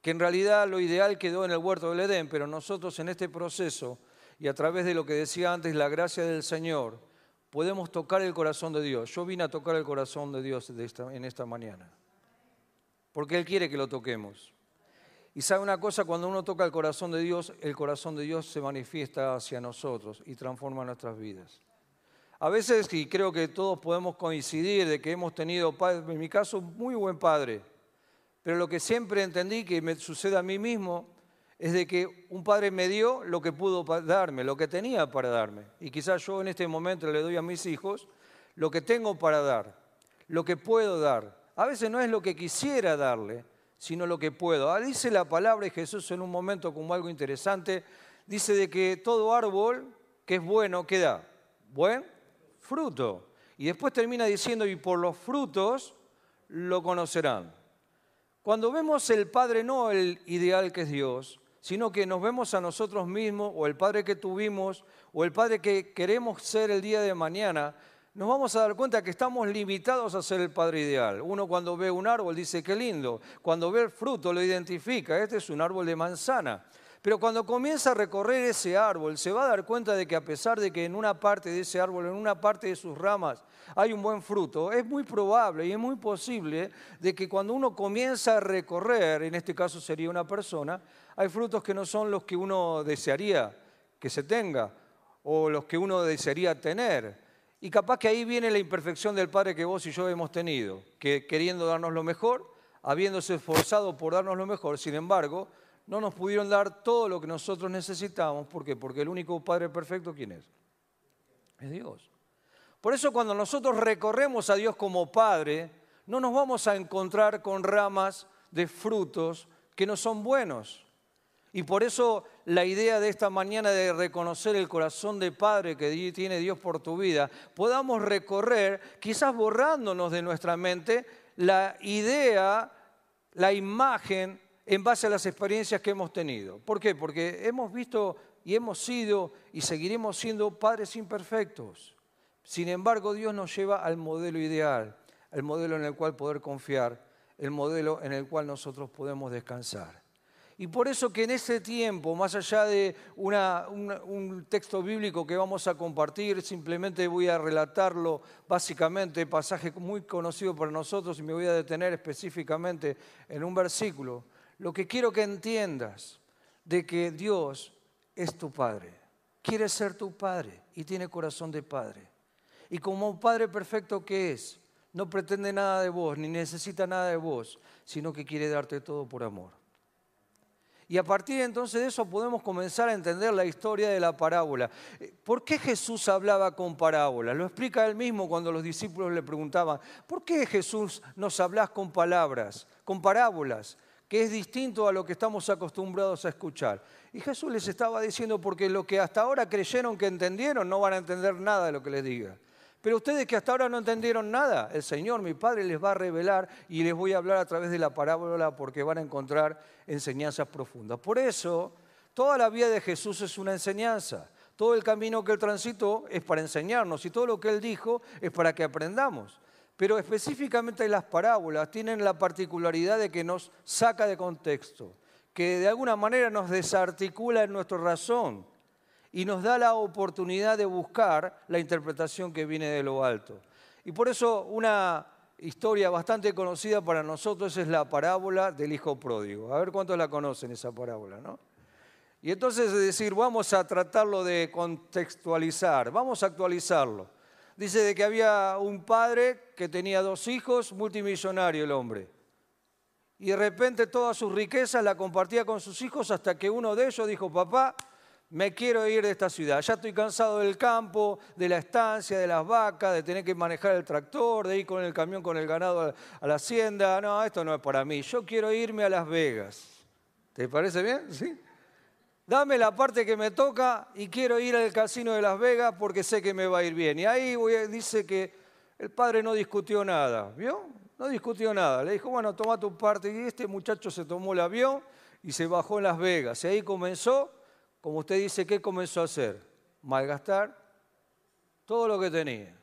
Que en realidad lo ideal quedó en el huerto del Edén, pero nosotros en este proceso y a través de lo que decía antes, la gracia del Señor, podemos tocar el corazón de Dios. Yo vine a tocar el corazón de Dios en esta mañana, porque Él quiere que lo toquemos. Y sabe una cosa, cuando uno toca el corazón de Dios, el corazón de Dios se manifiesta hacia nosotros y transforma nuestras vidas. A veces, y creo que todos podemos coincidir de que hemos tenido, en mi caso, muy buen padre, pero lo que siempre entendí que me sucede a mí mismo es de que un padre me dio lo que pudo darme, lo que tenía para darme. Y quizás yo en este momento le doy a mis hijos lo que tengo para dar, lo que puedo dar. A veces no es lo que quisiera darle, sino lo que puedo. Ah, dice la palabra de Jesús en un momento como algo interesante, dice de que todo árbol que es bueno, ¿qué da? Buen fruto. Y después termina diciendo, y por los frutos lo conocerán. Cuando vemos el Padre, no el ideal que es Dios, sino que nos vemos a nosotros mismos, o el Padre que tuvimos, o el Padre que queremos ser el día de mañana, nos vamos a dar cuenta que estamos limitados a ser el padre ideal. Uno cuando ve un árbol dice, qué lindo. Cuando ve el fruto lo identifica, este es un árbol de manzana. Pero cuando comienza a recorrer ese árbol, se va a dar cuenta de que a pesar de que en una parte de ese árbol, en una parte de sus ramas, hay un buen fruto, es muy probable y es muy posible de que cuando uno comienza a recorrer, en este caso sería una persona, hay frutos que no son los que uno desearía que se tenga o los que uno desearía tener. Y capaz que ahí viene la imperfección del Padre que vos y yo hemos tenido, que queriendo darnos lo mejor, habiéndose esforzado por darnos lo mejor, sin embargo, no nos pudieron dar todo lo que nosotros necesitábamos. ¿Por qué? Porque el único Padre perfecto, ¿quién es? Es Dios. Por eso cuando nosotros recorremos a Dios como Padre, no nos vamos a encontrar con ramas de frutos que no son buenos. Y por eso la idea de esta mañana de reconocer el corazón de Padre que tiene Dios por tu vida, podamos recorrer, quizás borrándonos de nuestra mente, la idea, la imagen en base a las experiencias que hemos tenido. ¿Por qué? Porque hemos visto y hemos sido y seguiremos siendo padres imperfectos. Sin embargo, Dios nos lleva al modelo ideal, al modelo en el cual poder confiar, el modelo en el cual nosotros podemos descansar. Y por eso que en ese tiempo, más allá de un texto bíblico que vamos a compartir, simplemente voy a relatarlo básicamente, pasaje muy conocido para nosotros y me voy a detener específicamente en un versículo. Lo que quiero que entiendas de que Dios es tu Padre, quiere ser tu Padre y tiene corazón de Padre. Y como Padre perfecto que es, no pretende nada de vos, ni necesita nada de vos, sino que quiere darte todo por amor. Y a partir de entonces de eso podemos comenzar a entender la historia de la parábola. Eh, ¿Por qué Jesús hablaba con parábolas? Lo explica él mismo cuando los discípulos le preguntaban, ¿por qué Jesús nos hablas con palabras, con parábolas? que es distinto a lo que estamos acostumbrados a escuchar. Y Jesús les estaba diciendo, porque lo que hasta ahora creyeron que entendieron, no van a entender nada de lo que les diga. Pero ustedes que hasta ahora no entendieron nada, el Señor, mi Padre, les va a revelar y les voy a hablar a través de la parábola porque van a encontrar enseñanzas profundas. Por eso, toda la vida de Jesús es una enseñanza. Todo el camino que Él transitó es para enseñarnos y todo lo que Él dijo es para que aprendamos. Pero específicamente las parábolas tienen la particularidad de que nos saca de contexto, que de alguna manera nos desarticula en nuestra razón y nos da la oportunidad de buscar la interpretación que viene de lo alto. Y por eso una historia bastante conocida para nosotros es la parábola del hijo pródigo. A ver cuántos la conocen esa parábola, ¿no? Y entonces es decir, vamos a tratarlo de contextualizar, vamos a actualizarlo. Dice de que había un padre que tenía dos hijos, multimillonario el hombre. Y de repente todas sus riquezas la compartía con sus hijos hasta que uno de ellos dijo, papá, me quiero ir de esta ciudad. Ya estoy cansado del campo, de la estancia, de las vacas, de tener que manejar el tractor, de ir con el camión con el ganado a la hacienda. No, esto no es para mí. Yo quiero irme a Las Vegas. ¿Te parece bien? ¿Sí? Dame la parte que me toca y quiero ir al casino de Las Vegas porque sé que me va a ir bien. Y ahí dice que el padre no discutió nada, ¿vio? No discutió nada. Le dijo, bueno, toma tu parte. Y este muchacho se tomó el avión y se bajó en Las Vegas. Y ahí comenzó como usted dice, ¿qué comenzó a hacer? Malgastar todo lo que tenía.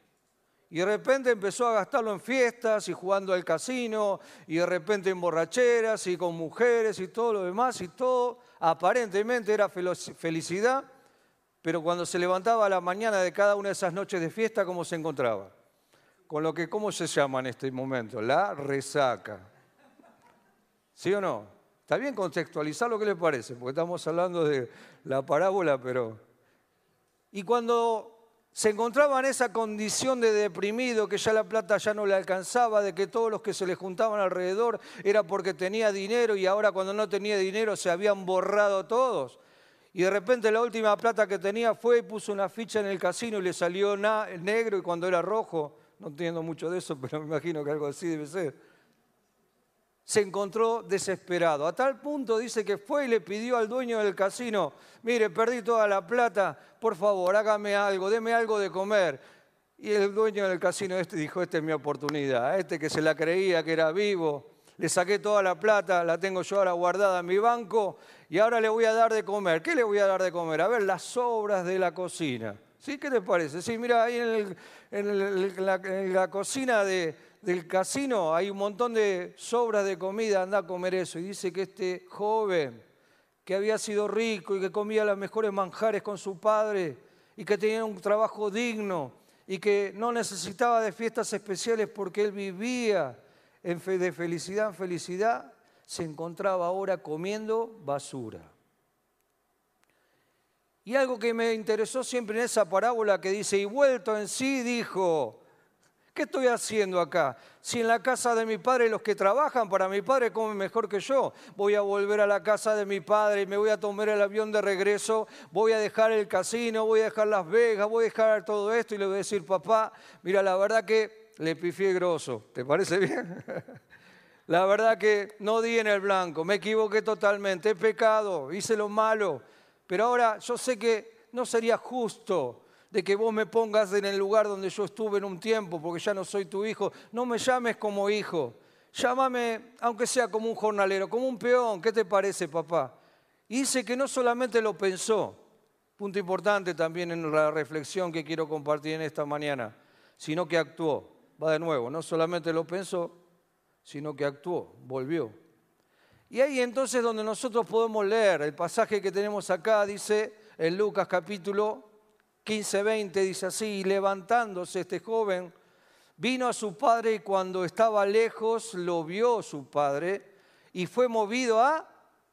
Y de repente empezó a gastarlo en fiestas y jugando al casino, y de repente en borracheras y con mujeres y todo lo demás, y todo aparentemente era felicidad, pero cuando se levantaba a la mañana de cada una de esas noches de fiesta, ¿cómo se encontraba? Con lo que, ¿cómo se llama en este momento? La resaca. ¿Sí o no? Está bien contextualizar lo que le parece, porque estamos hablando de la parábola, pero... Y cuando se encontraba en esa condición de deprimido, que ya la plata ya no le alcanzaba, de que todos los que se le juntaban alrededor era porque tenía dinero y ahora cuando no tenía dinero se habían borrado todos. Y de repente la última plata que tenía fue y puso una ficha en el casino y le salió negro y cuando era rojo, no entiendo mucho de eso, pero me imagino que algo así debe ser se encontró desesperado. A tal punto dice que fue y le pidió al dueño del casino, mire, perdí toda la plata, por favor, hágame algo, deme algo de comer. Y el dueño del casino este dijo, esta es mi oportunidad, este que se la creía que era vivo, le saqué toda la plata, la tengo yo ahora guardada en mi banco y ahora le voy a dar de comer. ¿Qué le voy a dar de comer? A ver, las sobras de la cocina. ¿Sí? ¿Qué te parece? Sí, mira, ahí en, la cocina de, del casino hay un montón de sobras de comida, anda a comer eso. Y dice que este joven que había sido rico y que comía los mejores manjares con su padre y que tenía un trabajo digno y que no necesitaba de fiestas especiales porque él vivía en fe de felicidad en felicidad, se encontraba ahora comiendo basura. Y algo que me interesó siempre en esa parábola que dice, y vuelto en sí, dijo, ¿Qué estoy haciendo acá? Si en la casa de mi padre los que trabajan para mi padre comen mejor que yo, voy a volver a la casa de mi padre, y me voy a tomar el avión de regreso, voy a dejar el casino, voy a dejar Las Vegas, voy a dejar todo esto y le voy a decir, papá, mira, la verdad que le pifié grosso, ¿te parece bien? la verdad que no di en el blanco, me equivoqué totalmente, he pecado, hice lo malo, pero ahora yo sé que no sería justo de que vos me pongas en el lugar donde yo estuve en un tiempo, porque ya no soy tu hijo. No me llames como hijo. Llámame, aunque sea como un jornalero, como un peón. ¿Qué te parece, papá? Y dice que no solamente lo pensó, punto importante también en la reflexión que quiero compartir en esta mañana, sino que actuó. Va de nuevo, no solamente lo pensó, sino que actuó, volvió. Y ahí entonces donde nosotros podemos leer el pasaje que tenemos acá, dice en Lucas capítulo 15:20 dice así, y levantándose este joven, vino a su padre y cuando estaba lejos lo vio su padre y fue movido a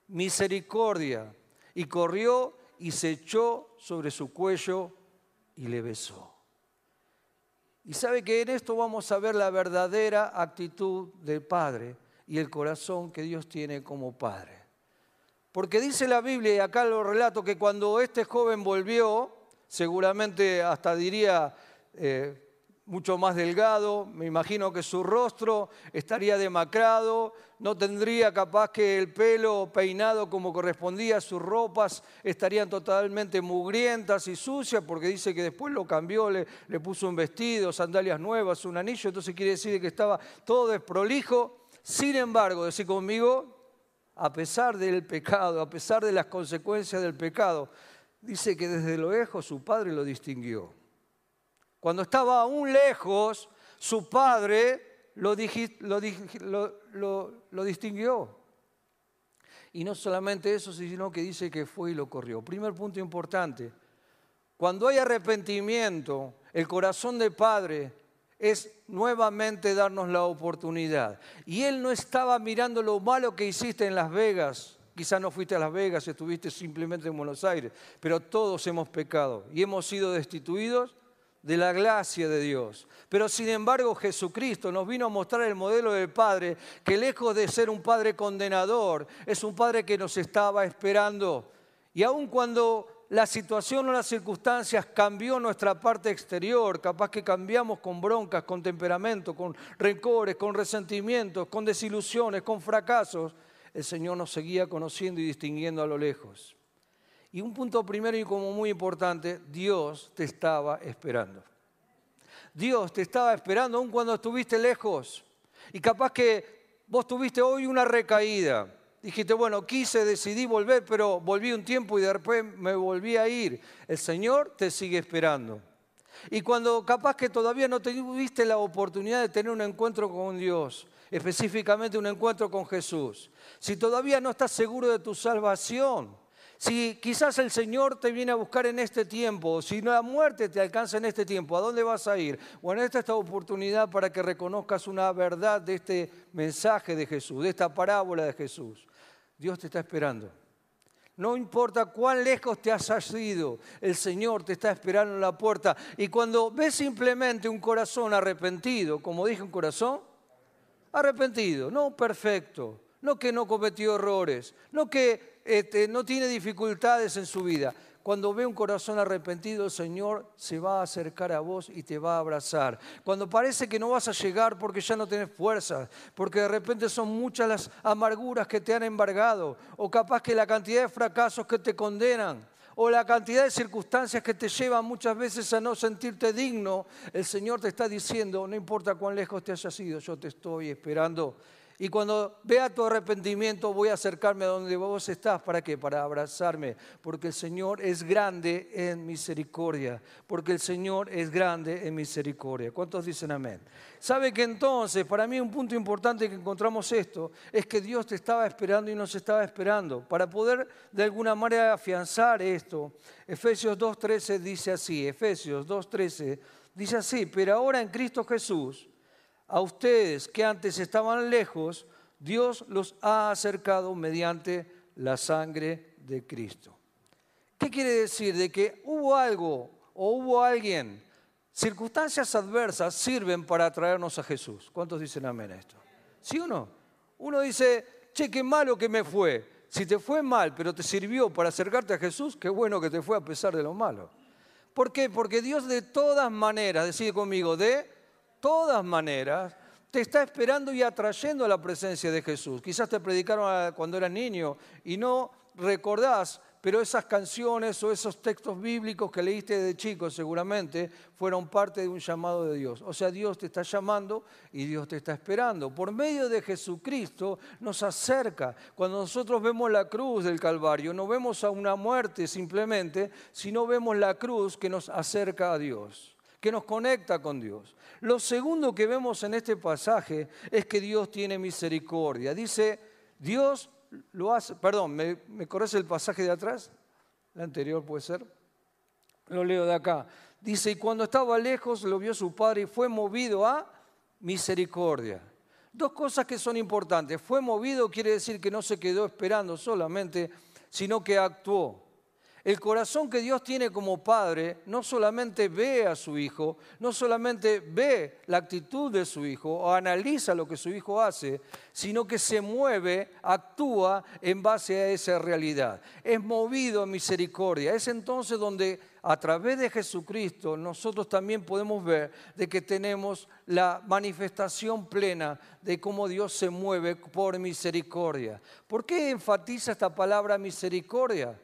misericordia y corrió y se echó sobre su cuello y le besó. Y sabe que en esto vamos a ver la verdadera actitud del Padre y el corazón que Dios tiene como Padre. Porque dice la Biblia, y acá lo relato, que cuando este joven volvió, seguramente hasta diría eh, mucho más delgado, me imagino que su rostro estaría demacrado, no tendría capaz que el pelo peinado como correspondía, sus ropas. Estarían totalmente mugrientas y sucias, porque dice que después lo cambió, le, le puso un vestido, sandalias nuevas, un anillo, entonces quiere decir que estaba todo desprolijo. Sin embargo, decir conmigo, a pesar del pecado, a pesar de las consecuencias del pecado, dice que desde lo lejos su padre lo distinguió. Cuando estaba aún lejos, su padre lo, distinguió. Y no solamente eso, sino que dice que fue y lo corrió. Primer punto importante, cuando hay arrepentimiento, el corazón del Padre es nuevamente darnos la oportunidad. Y Él no estaba mirando lo malo que hiciste en Las Vegas. Quizás no fuiste a Las Vegas, estuviste simplemente en Buenos Aires, pero todos hemos pecado y hemos sido destituidos de la gracia de Dios. Pero sin embargo Jesucristo nos vino a mostrar el modelo del Padre, que lejos de ser un Padre condenador, es un Padre que nos estaba esperando. Y aun cuando la situación o las circunstancias cambió nuestra parte exterior, capaz que cambiamos con broncas, con temperamento, con rencores, con resentimientos, con desilusiones, con fracasos, el Señor nos seguía conociendo y distinguiendo a lo lejos. Y un punto primero y como muy importante, Dios te estaba esperando. Dios te estaba esperando aun cuando estuviste lejos. Y capaz que vos tuviste hoy una recaída. Dijiste, bueno, quise, decidí volver, pero volví un tiempo y después me volví a ir. El Señor te sigue esperando. Y cuando capaz que todavía no tuviste la oportunidad de tener un encuentro con Dios, específicamente un encuentro con Jesús, si todavía no estás seguro de tu salvación, si quizás el Señor te viene a buscar en este tiempo, si la muerte te alcanza en este tiempo, ¿a dónde vas a ir? Bueno, esta es esta oportunidad para que reconozcas una verdad de este mensaje de Jesús, de esta parábola de Jesús. Dios te está esperando. No importa cuán lejos te has ido, el Señor te está esperando en la puerta. Y cuando ves simplemente un corazón arrepentido, como dije un corazón, arrepentido, no perfecto, no que no cometió errores, no que este, no tiene dificultades en su vida. Cuando ve un corazón arrepentido, el Señor se va a acercar a vos y te va a abrazar. Cuando parece que no vas a llegar porque ya no tenés fuerzas, porque de repente son muchas las amarguras que te han embargado, o capaz que la cantidad de fracasos que te condenan, o la cantidad de circunstancias que te llevan muchas veces a no sentirte digno, el Señor te está diciendo, no importa cuán lejos te hayas ido, yo te estoy esperando y cuando vea tu arrepentimiento voy a acercarme a donde vos estás. ¿Para qué? Para abrazarme. Porque el Señor es grande en misericordia. Porque el Señor es grande en misericordia. ¿Cuántos dicen amén? ¿Sabe que entonces, para mí un punto importante que encontramos esto, es que Dios te estaba esperando y nos estaba esperando. Para poder de alguna manera afianzar esto, Efesios 2.13 dice así, Efesios 2.13 dice así, pero ahora en Cristo Jesús a ustedes que antes estaban lejos, Dios los ha acercado mediante la sangre de Cristo. ¿Qué quiere decir? De que hubo algo o hubo alguien, circunstancias adversas sirven para atraernos a Jesús. ¿Cuántos dicen amén a esto? ¿Sí o no? Uno dice, che, qué malo que me fue. Si te fue mal, pero te sirvió para acercarte a Jesús, qué bueno que te fue a pesar de lo malo. ¿Por qué? Porque Dios de todas maneras, decide conmigo, de todas maneras te está esperando y atrayendo a la presencia de Jesús. Quizás te predicaron cuando eras niño y no recordás, pero esas canciones o esos textos bíblicos que leíste de chico seguramente fueron parte de un llamado de Dios. O sea, Dios te está llamando y Dios te está esperando. Por medio de Jesucristo nos acerca. Cuando nosotros vemos la cruz del Calvario, no vemos a una muerte simplemente, sino vemos la cruz que nos acerca a Dios que nos conecta con Dios. Lo segundo que vemos en este pasaje es que Dios tiene misericordia. Dice, Dios lo hace, perdón, ¿me, me corres el pasaje de atrás? El anterior puede ser. Lo leo de acá. Dice, y cuando estaba lejos lo vio su padre y fue movido a misericordia. Dos cosas que son importantes. Fue movido quiere decir que no se quedó esperando solamente, sino que actuó. El corazón que Dios tiene como padre no solamente ve a su hijo, no solamente ve la actitud de su hijo o analiza lo que su hijo hace, sino que se mueve, actúa en base a esa realidad. Es movido a misericordia. Es entonces donde a través de Jesucristo nosotros también podemos ver de que tenemos la manifestación plena de cómo Dios se mueve por misericordia. ¿Por qué enfatiza esta palabra misericordia?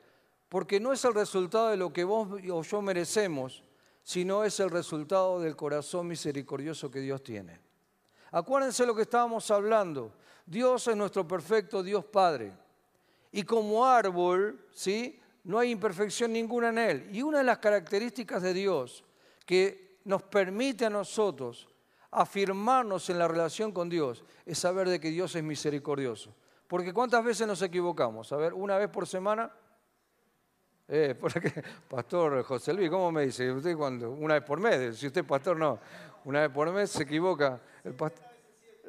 Porque no es el resultado de lo que vos o yo merecemos, sino es el resultado del corazón misericordioso que Dios tiene. Acuérdense lo que estábamos hablando. Dios es nuestro perfecto Dios Padre. Y como árbol, ¿sí? No hay imperfección ninguna en él. Y una de las características de Dios que nos permite a nosotros afirmarnos en la relación con Dios es saber de que Dios es misericordioso. Porque ¿cuántas veces nos equivocamos? A ver, una vez por semana, eh, ¿por qué? Pastor José Luis, ¿cómo me dice? Usted cuando, una vez por mes, si usted pastor, no, una vez por mes se equivoca. El pastor,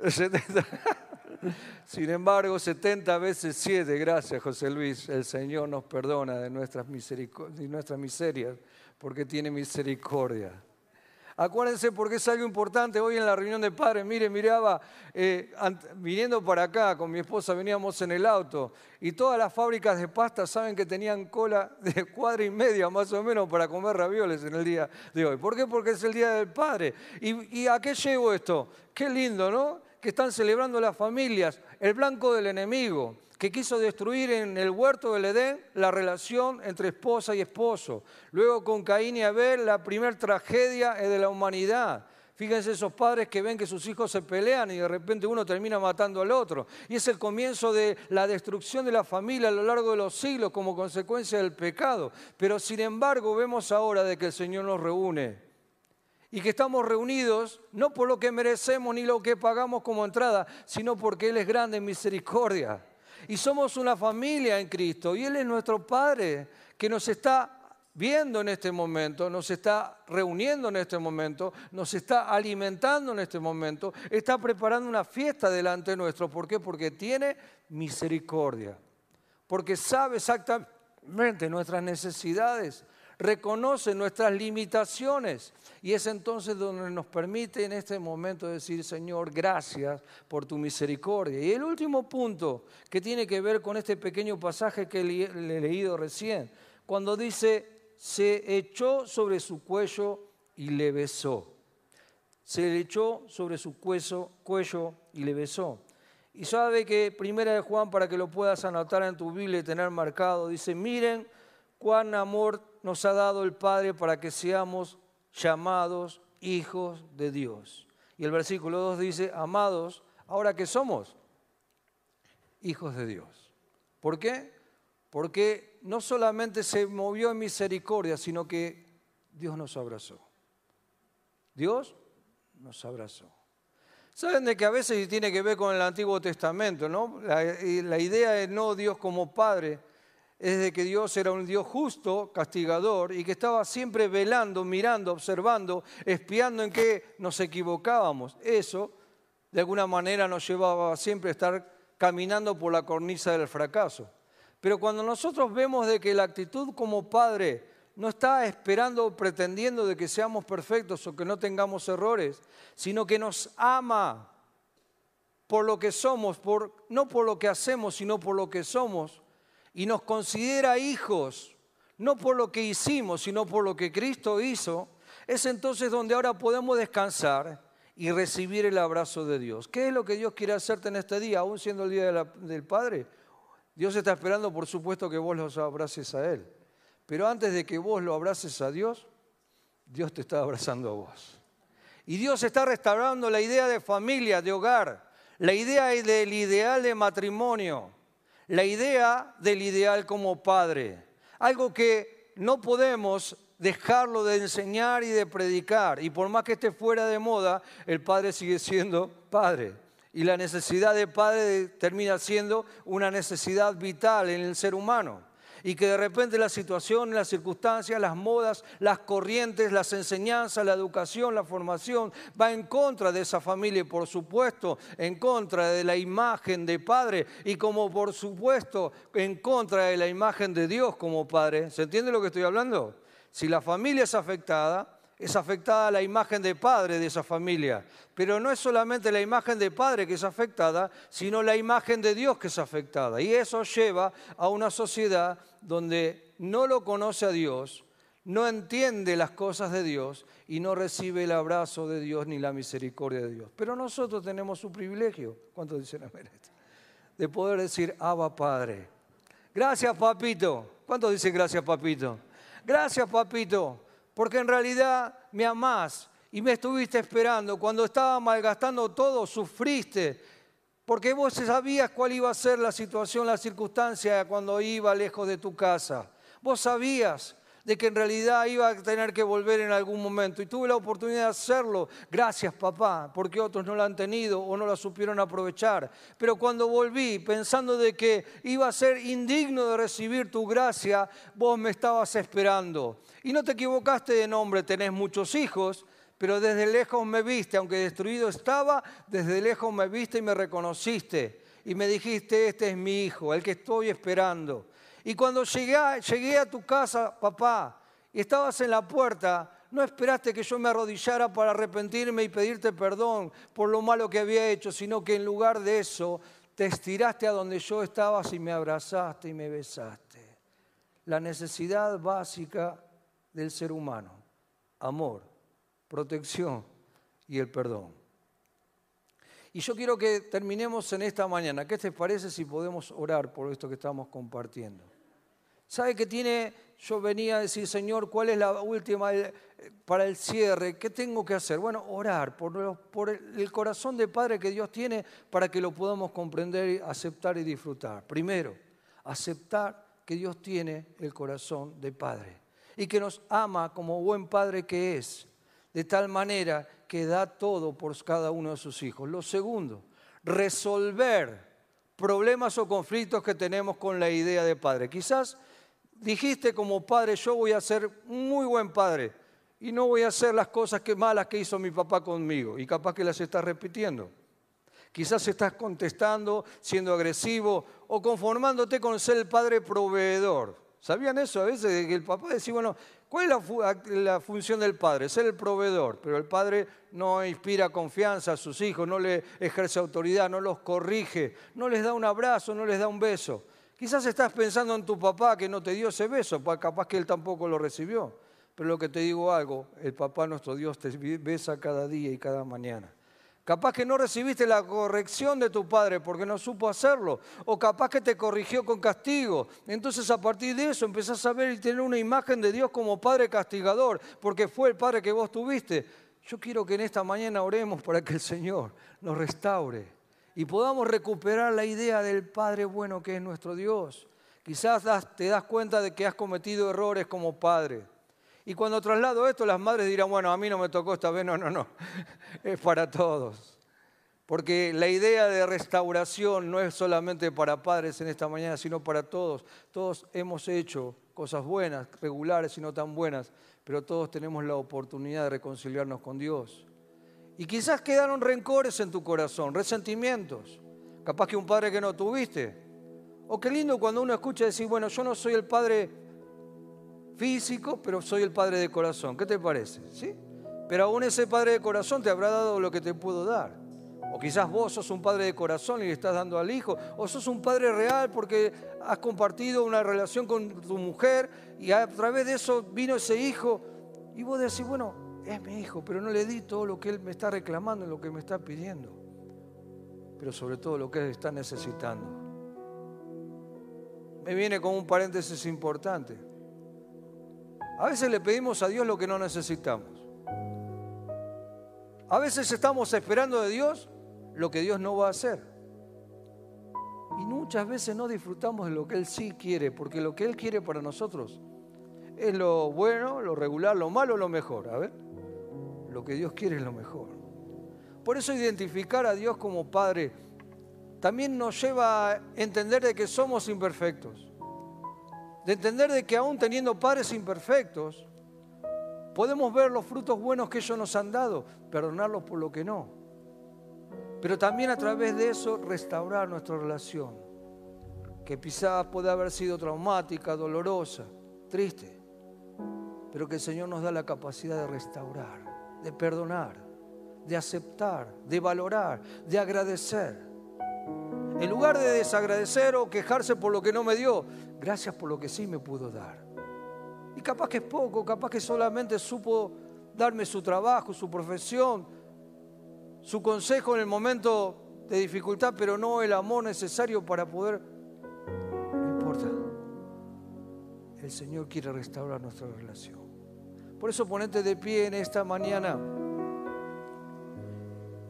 70. Sin embargo, 70 veces 7, gracias José Luis, el Señor nos perdona de nuestras, de nuestras miserias porque tiene misericordia. Acuérdense porque es algo importante. Hoy en la reunión de padres, mire, miraba, eh, viniendo para acá con mi esposa, veníamos en el auto y todas las fábricas de pasta saben que tenían cola de cuadra y media más o menos para comer ravioles en el día de hoy. ¿Por qué? Porque es el Día del Padre. ¿Y, y a qué llevo esto? Qué lindo, ¿no? Que están celebrando las familias, el blanco del enemigo que quiso destruir en el huerto del Edén la relación entre esposa y esposo. Luego con Caín y Abel, la primera tragedia de la humanidad. Fíjense esos padres que ven que sus hijos se pelean y de repente uno termina matando al otro. Y es el comienzo de la destrucción de la familia a lo largo de los siglos como consecuencia del pecado. Pero sin embargo vemos ahora de que el Señor nos reúne y que estamos reunidos no por lo que merecemos ni lo que pagamos como entrada, sino porque Él es grande en misericordia. Y somos una familia en Cristo. Y Él es nuestro Padre que nos está viendo en este momento, nos está reuniendo en este momento, nos está alimentando en este momento, está preparando una fiesta delante nuestro. ¿Por qué? Porque tiene misericordia. Porque sabe exactamente nuestras necesidades, reconoce nuestras limitaciones y es entonces donde nos permite en este momento decir, Señor, gracias por tu misericordia. Y el último punto que tiene que ver con este pequeño pasaje que le he leído recién, cuando dice, se echó sobre su cuello y le besó. Se le echó sobre su cuello, y le besó. Y sabe que Primera de Juan, para que lo puedas anotar en tu Biblia y tener marcado, dice, miren cuán amor nos ha dado el Padre para que seamos llamados hijos de Dios. Y el versículo 2 dice, amados, ahora que somos hijos de Dios. ¿Por qué? Porque no solamente se movió en misericordia, sino que Dios nos abrazó. Dios nos abrazó. Saben de que a veces tiene que ver con el Antiguo Testamento, ¿no? La, la idea de no Dios como Padre, es de que Dios era un Dios justo, castigador, y que estaba siempre velando, mirando, observando, espiando en qué nos equivocábamos. Eso, de alguna manera, nos llevaba siempre a estar caminando por la cornisa del fracaso. Pero cuando nosotros vemos de que la actitud como padre no está esperando o pretendiendo de que seamos perfectos o que no tengamos errores, sino que nos ama por lo que somos, por, no por lo que hacemos, sino por lo que somos, y nos considera hijos, no por lo que hicimos, sino por lo que Cristo hizo, es entonces donde ahora podemos descansar y recibir el abrazo de Dios. ¿Qué es lo que Dios quiere hacerte en este día, aún siendo el día del Padre? Dios está esperando, por supuesto, que vos los abraces a Él. Pero antes de que vos lo abraces a Dios, Dios te está abrazando a vos. Y Dios está restaurando la idea de familia, de hogar, la idea del ideal de matrimonio la idea del ideal como padre. Algo que no podemos dejarlo de enseñar y de predicar. Y por más que esté fuera de moda, el padre sigue siendo padre. Y la necesidad de padre termina siendo una necesidad vital en el ser humano. Y que de repente la situación, las circunstancias, las modas, las corrientes, las enseñanzas, la educación, la formación va en contra de esa familia y por supuesto en contra de la imagen de padre y como por supuesto en contra de la imagen de Dios como padre. ¿Se entiende lo que estoy hablando? Si la familia es afectada, es afectada la imagen de padre de esa familia. Pero no es solamente la imagen de padre que es afectada, sino la imagen de Dios que es afectada. Y eso lleva a una sociedad donde no lo conoce a Dios, no entiende las cosas de Dios y no recibe el abrazo de Dios ni la misericordia de Dios. Pero nosotros tenemos su privilegio, ¿cuántos dicen amén? De poder decir, Abba Padre. Gracias, papito. ¿Cuántos dicen gracias, papito? Gracias, papito porque en realidad me amás y me estuviste esperando. Cuando estaba malgastando todo, sufriste, porque vos sabías cuál iba a ser la situación, la circunstancia cuando iba lejos de tu casa. Vos sabías de que en realidad iba a tener que volver en algún momento. Y tuve la oportunidad de hacerlo. Gracias, papá, porque otros no la han tenido o no la supieron aprovechar. Pero cuando volví, pensando de que iba a ser indigno de recibir tu gracia, vos me estabas esperando. Y no te equivocaste de nombre, tenés muchos hijos, pero desde lejos me viste, aunque destruido estaba, desde lejos me viste y me reconociste. Y me dijiste, este es mi hijo, el que estoy esperando. Y cuando llegué a, llegué a tu casa, papá, y estabas en la puerta, no esperaste que yo me arrodillara para arrepentirme y pedirte perdón por lo malo que había hecho, sino que en lugar de eso te estiraste a donde yo estaba y me abrazaste y me besaste. La necesidad básica del ser humano, amor, protección y el perdón. Y yo quiero que terminemos en esta mañana. ¿Qué te parece si podemos orar por esto que estamos compartiendo? ¿Sabe qué tiene? Yo venía a decir, Señor, ¿cuál es la última eh, para el cierre? ¿Qué tengo que hacer? Bueno, orar por, por el corazón de Padre que Dios tiene para que lo podamos comprender, aceptar y disfrutar. Primero, aceptar que Dios tiene el corazón de Padre y que nos ama como buen Padre que es, de tal manera que da todo por cada uno de sus hijos. Lo segundo, resolver problemas o conflictos que tenemos con la idea de Padre. Quizás dijiste como padre, yo voy a ser muy buen padre y no voy a hacer las cosas que, malas que hizo mi papá conmigo y capaz que las estás repitiendo. Quizás estás contestando, siendo agresivo o conformándote con ser el padre proveedor. ¿Sabían eso a veces? Que el papá decía, bueno, ¿cuál es la, función del padre? Ser el proveedor, pero el padre no inspira confianza a sus hijos, no le ejerce autoridad, no los corrige, no les da un abrazo, no les da un beso. Quizás estás pensando en tu papá que no te dio ese beso, capaz que él tampoco lo recibió. Pero lo que te digo algo, el papá nuestro Dios te besa cada día y cada mañana. Capaz que no recibiste la corrección de tu padre porque no supo hacerlo. O capaz que te corrigió con castigo. Entonces a partir de eso empezás a ver y tener una imagen de Dios como padre castigador, porque fue el padre que vos tuviste. Yo quiero que en esta mañana oremos para que el Señor nos restaure y podamos recuperar la idea del Padre bueno que es nuestro Dios. Quizás te das cuenta de que has cometido errores como padre. Y cuando traslado esto, las madres dirán, bueno, a mí no me tocó esta vez, no, no, no, es para todos. Porque la idea de restauración no es solamente para padres en esta mañana, sino para todos. Todos hemos hecho cosas buenas, regulares y no tan buenas, pero todos tenemos la oportunidad de reconciliarnos con Dios. Y quizás quedaron rencores en tu corazón, resentimientos. Capaz que un padre que no tuviste. O qué lindo cuando uno escucha decir, bueno, yo no soy el padre físico, pero soy el padre de corazón. ¿Qué te parece? ¿Sí? Pero aún ese padre de corazón te habrá dado lo que te puedo dar. O quizás vos sos un padre de corazón y le estás dando al hijo. O sos un padre real porque has compartido una relación con tu mujer y a través de eso vino ese hijo. Y vos decís, bueno, es mi hijo, pero no le di todo lo que él me está reclamando, lo que me está pidiendo, pero sobre todo lo que él está necesitando. Me viene con un paréntesis importante. A veces le pedimos a Dios lo que no necesitamos. A veces estamos esperando de Dios lo que Dios no va a hacer. Y muchas veces no disfrutamos de lo que Él sí quiere, porque lo que Él quiere para nosotros es lo bueno, lo regular, lo malo, lo mejor. A ver lo que Dios quiere es lo mejor. Por eso identificar a Dios como Padre también nos lleva a entender de que somos imperfectos. de entender de que aún teniendo padres imperfectos, podemos ver los frutos buenos que ellos nos han dado, perdonarlos por lo que no. Pero también a través de eso restaurar nuestra relación, que quizás puede haber sido traumática, dolorosa, triste, pero que el Señor nos da la capacidad de restaurar, de perdonar, de aceptar, de valorar, de agradecer. En lugar de desagradecer o quejarse por lo que no me dio, gracias por lo que sí me pudo dar. Y capaz que es poco, capaz que solamente supo darme su trabajo, su profesión, su consejo en el momento de dificultad, pero no el amor necesario para poder... No importa. El Señor quiere restaurar nuestra relación. Por eso ponete de pie en esta mañana.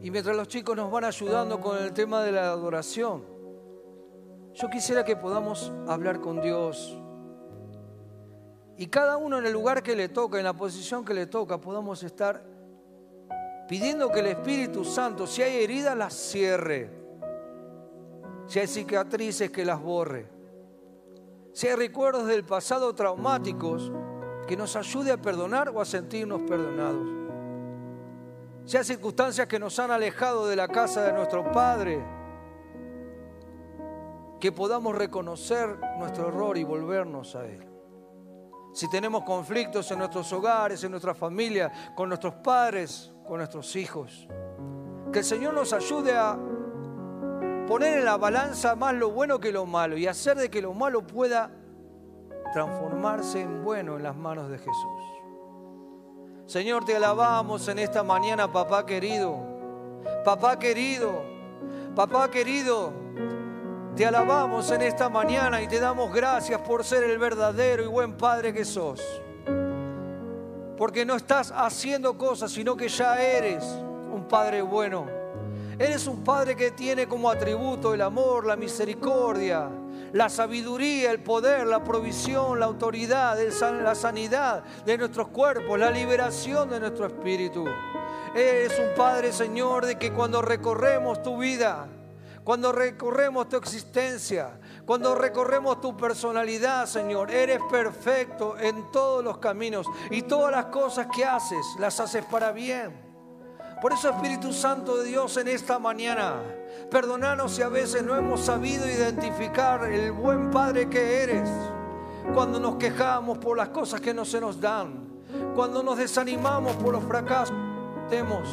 Y mientras los chicos nos van ayudando con el tema de la adoración, yo quisiera que podamos hablar con Dios. Y cada uno en el lugar que le toca, en la posición que le toca, podamos estar pidiendo que el Espíritu Santo, si hay heridas, las cierre. Si hay cicatrices, que las borre. Si hay recuerdos del pasado traumáticos, que nos ayude a perdonar o a sentirnos perdonados. Si hay circunstancias que nos han alejado de la casa de nuestro Padre, que podamos reconocer nuestro error y volvernos a Él. Si tenemos conflictos en nuestros hogares, en nuestra familia, con nuestros padres, con nuestros hijos, que el Señor nos ayude a poner en la balanza más lo bueno que lo malo y hacer de que lo malo pueda transformarse en bueno en las manos de Jesús. Señor, te alabamos en esta mañana, papá querido. Papá querido, papá querido, te alabamos en esta mañana y te damos gracias por ser el verdadero y buen Padre que sos. Porque no estás haciendo cosas, sino que ya eres un Padre bueno. Eres un Padre que tiene como atributo el amor, la misericordia, la sabiduría, el poder, la provisión, la autoridad, la sanidad de nuestros cuerpos, la liberación de nuestro espíritu. Eres un Padre, Señor, de que cuando recorremos tu vida, cuando recorremos tu existencia, cuando recorremos tu personalidad, Señor, eres perfecto en todos los caminos y todas las cosas que haces, las haces para bien. Por eso, Espíritu Santo de Dios, en esta mañana, perdonanos si a veces no hemos sabido identificar el buen Padre que eres. Cuando nos quejamos por las cosas que no se nos dan, cuando nos desanimamos por los fracasos que tenemos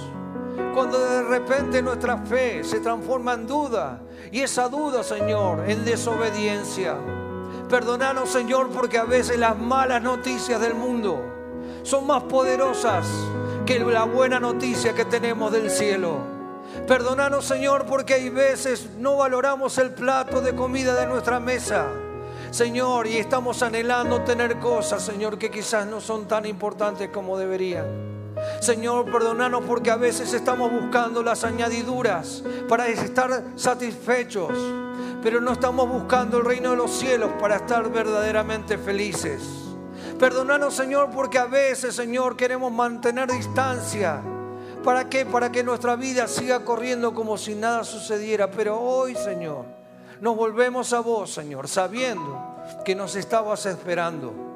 cuando de repente nuestra fe se transforma en duda y esa duda, Señor, en desobediencia. Perdonanos, Señor, porque a veces las malas noticias del mundo son más poderosas que la buena noticia que tenemos del cielo. Perdonanos, Señor, porque hay veces no valoramos el plato de comida de nuestra mesa. Señor, y estamos anhelando tener cosas, Señor, que quizás no son tan importantes como deberían. Señor, perdonanos porque a veces estamos buscando las añadiduras para estar satisfechos, pero no estamos buscando el reino de los cielos para estar verdaderamente felices. Perdonanos, Señor, porque a veces, Señor, queremos mantener distancia. ¿Para qué? Para que nuestra vida siga corriendo como si nada sucediera. Pero hoy, Señor, nos volvemos a vos, Señor, sabiendo que nos estabas esperando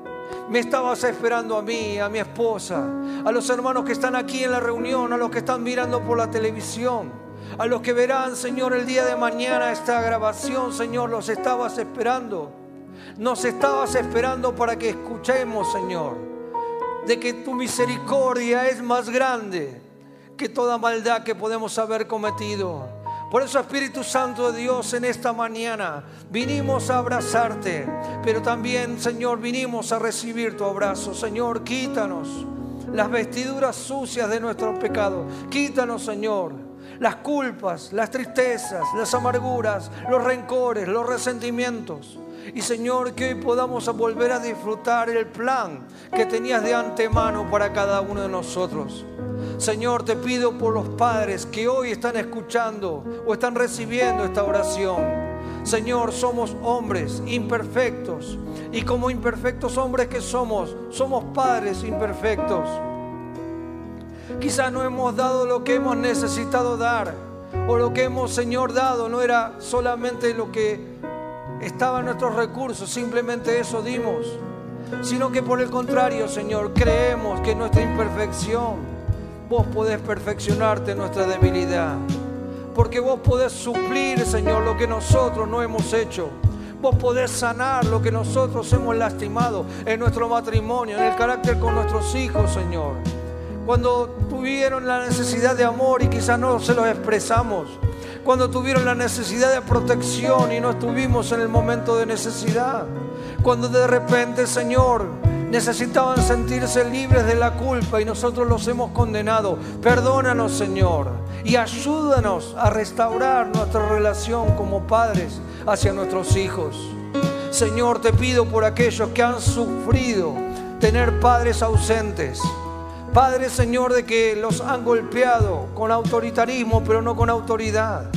me estabas esperando a mí, a mi esposa, a los hermanos que están aquí en la reunión, a los que están mirando por la televisión, a los que verán, Señor, el día de mañana esta grabación, Señor, los estabas esperando. Nos estabas esperando para que escuchemos, Señor, de que tu misericordia es más grande que toda maldad que podemos haber cometido. Por eso, Espíritu Santo de Dios, en esta mañana vinimos a abrazarte, pero también, Señor, vinimos a recibir tu abrazo. Señor, quítanos las vestiduras sucias de nuestro pecado. Quítanos, Señor, las culpas, las tristezas, las amarguras, los rencores, los resentimientos. Y Señor, que hoy podamos volver a disfrutar el plan que tenías de antemano para cada uno de nosotros. Señor, te pido por los padres que hoy están escuchando o están recibiendo esta oración. Señor, somos hombres imperfectos y como imperfectos hombres que somos, somos padres imperfectos. Quizás no hemos dado lo que hemos necesitado dar o lo que hemos, Señor, dado no era solamente lo que estaban nuestros recursos, simplemente eso dimos, sino que por el contrario, Señor, creemos que nuestra imperfección, vos podés perfeccionarte en nuestra debilidad, porque vos podés suplir, Señor, lo que nosotros no hemos hecho. Vos podés sanar lo que nosotros hemos lastimado en nuestro matrimonio, en el carácter con nuestros hijos, Señor. Cuando tuvieron la necesidad de amor y quizás no se los expresamos. Cuando tuvieron la necesidad de protección y no estuvimos en el momento de necesidad. Cuando de repente, Señor, necesitaban sentirse libres de la culpa y nosotros los hemos condenado. Perdónanos, Señor, y ayúdanos a restaurar nuestra relación como padres hacia nuestros hijos. Señor, te pido por aquellos que han sufrido tener padres ausentes. Padres, Señor, de que los han golpeado con autoritarismo, pero no con autoridad.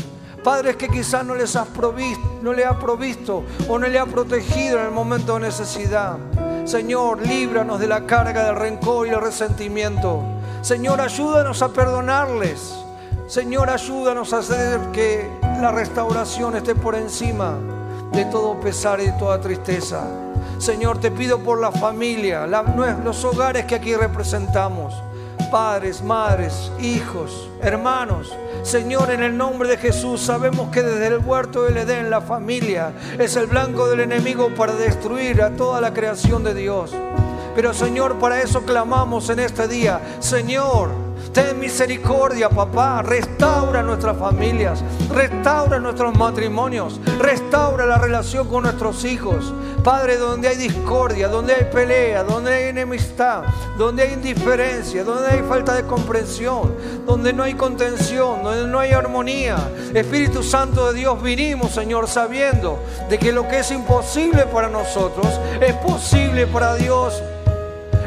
Padres que quizás no les has provisto, no le ha provisto o no le ha protegido en el momento de necesidad. Señor, líbranos de la carga del rencor y el resentimiento. Señor, ayúdanos a perdonarles. Señor, ayúdanos a hacer que la restauración esté por encima de todo pesar y de toda tristeza. Señor, te pido por la familia, los hogares que aquí representamos, padres, madres, hijos, hermanos. Señor, en el nombre de Jesús, sabemos que desde el huerto del Edén la familia es el blanco del enemigo para destruir a toda la creación de Dios. Pero Señor, para eso clamamos en este día, Señor, Ten misericordia, papá. Restaura nuestras familias. Restaura nuestros matrimonios. Restaura la relación con nuestros hijos. Padre, donde hay discordia, donde hay pelea, donde hay enemistad, donde hay indiferencia, donde hay falta de comprensión, donde no hay contención, donde no hay armonía. Espíritu Santo de Dios, vinimos, Señor, sabiendo de que lo que es imposible para nosotros es posible para Dios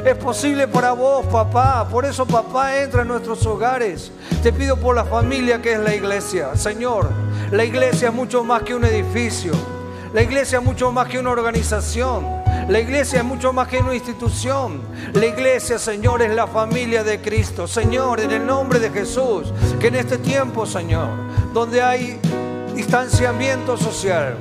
es posible para vos, papá. Por eso, papá, entra en nuestros hogares. Te pido por la familia que es la iglesia. Señor, la iglesia es mucho más que un edificio. La iglesia es mucho más que una organización. La iglesia es mucho más que una institución. La iglesia, Señor, es la familia de Cristo. Señor, en el nombre de Jesús, que en este tiempo, Señor, donde hay distanciamiento social,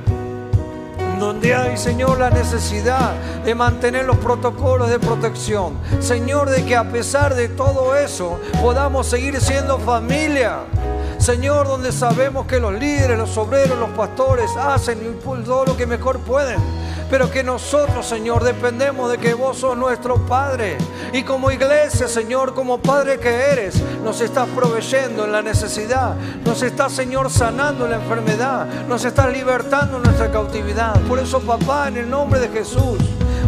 donde hay, Señor, la necesidad de mantener los protocolos de protección. Señor, de que a pesar de todo eso podamos seguir siendo familia. Señor, donde sabemos que los líderes, los obreros, los pastores hacen todo lo que mejor pueden pero que nosotros, Señor, dependemos de que vos sos nuestro Padre. Y como iglesia, Señor, como Padre que eres, nos estás proveyendo en la necesidad, nos estás, Señor, sanando la enfermedad, nos estás libertando nuestra cautividad. Por eso, papá, en el nombre de Jesús,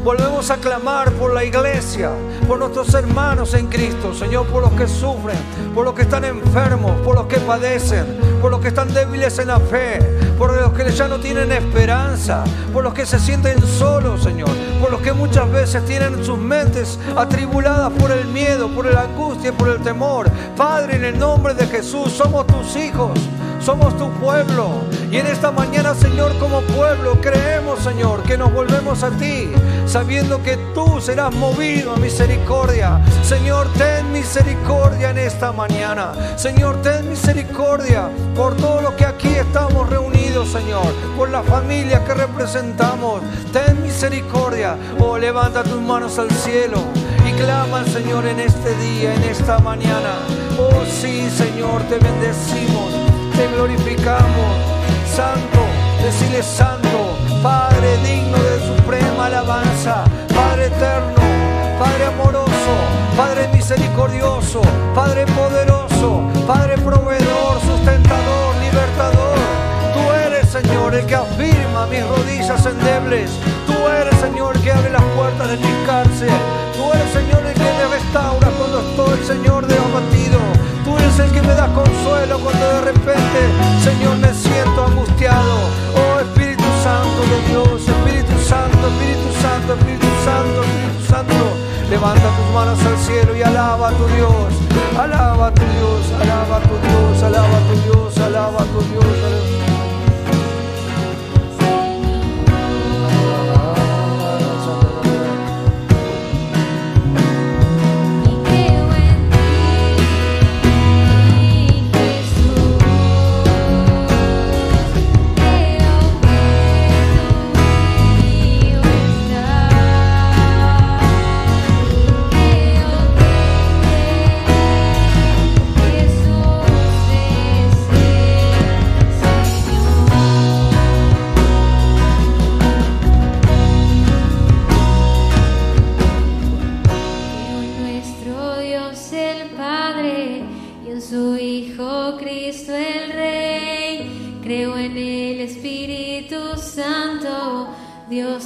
Volvemos a clamar por la iglesia, por nuestros hermanos en Cristo, Señor, por los que sufren, por los que están enfermos, por los que padecen, por los que están débiles en la fe, por los que ya no tienen esperanza, por los que se sienten solos, Señor, por los que muchas veces tienen sus mentes atribuladas por el miedo, por la angustia, por el temor. Padre, en el nombre de Jesús, somos tus hijos somos tu pueblo. Y en esta mañana, Señor, como pueblo, creemos, Señor, que nos volvemos a ti, sabiendo que tú serás movido a misericordia. Señor, ten misericordia en esta mañana. Señor, ten misericordia por todo lo que aquí estamos reunidos, Señor, por la familia que representamos. Ten misericordia. Oh, levanta tus manos al cielo y clama Señor en este día, en esta mañana. Oh, sí, Señor, te bendecimos te glorificamos. Santo, decile santo, Padre digno de suprema alabanza, Padre eterno, Padre amoroso, Padre misericordioso, Padre poderoso, Padre proveedor, sustentador, libertador. Tú eres, Señor, el que afirma mis rodillas endebles. Eres, Señor, que abre las puertas de mi cárcel. Tú eres, Señor, el que me restaura cuando estoy, Señor, de abatido. Tú eres el que me da consuelo cuando de repente, Señor, me siento angustiado. Oh Espíritu Santo de Dios, Espíritu Santo, Espíritu Santo, Espíritu Santo, Espíritu Santo. Levanta tus manos al cielo y alaba a tu Dios. Alaba a tu Dios, alaba a tu Dios, alaba a tu Dios, alaba a tu Dios. Alaba a tu Dios.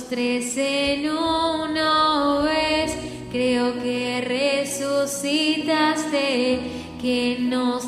Tres en uno es. Creo que resucitaste, que nos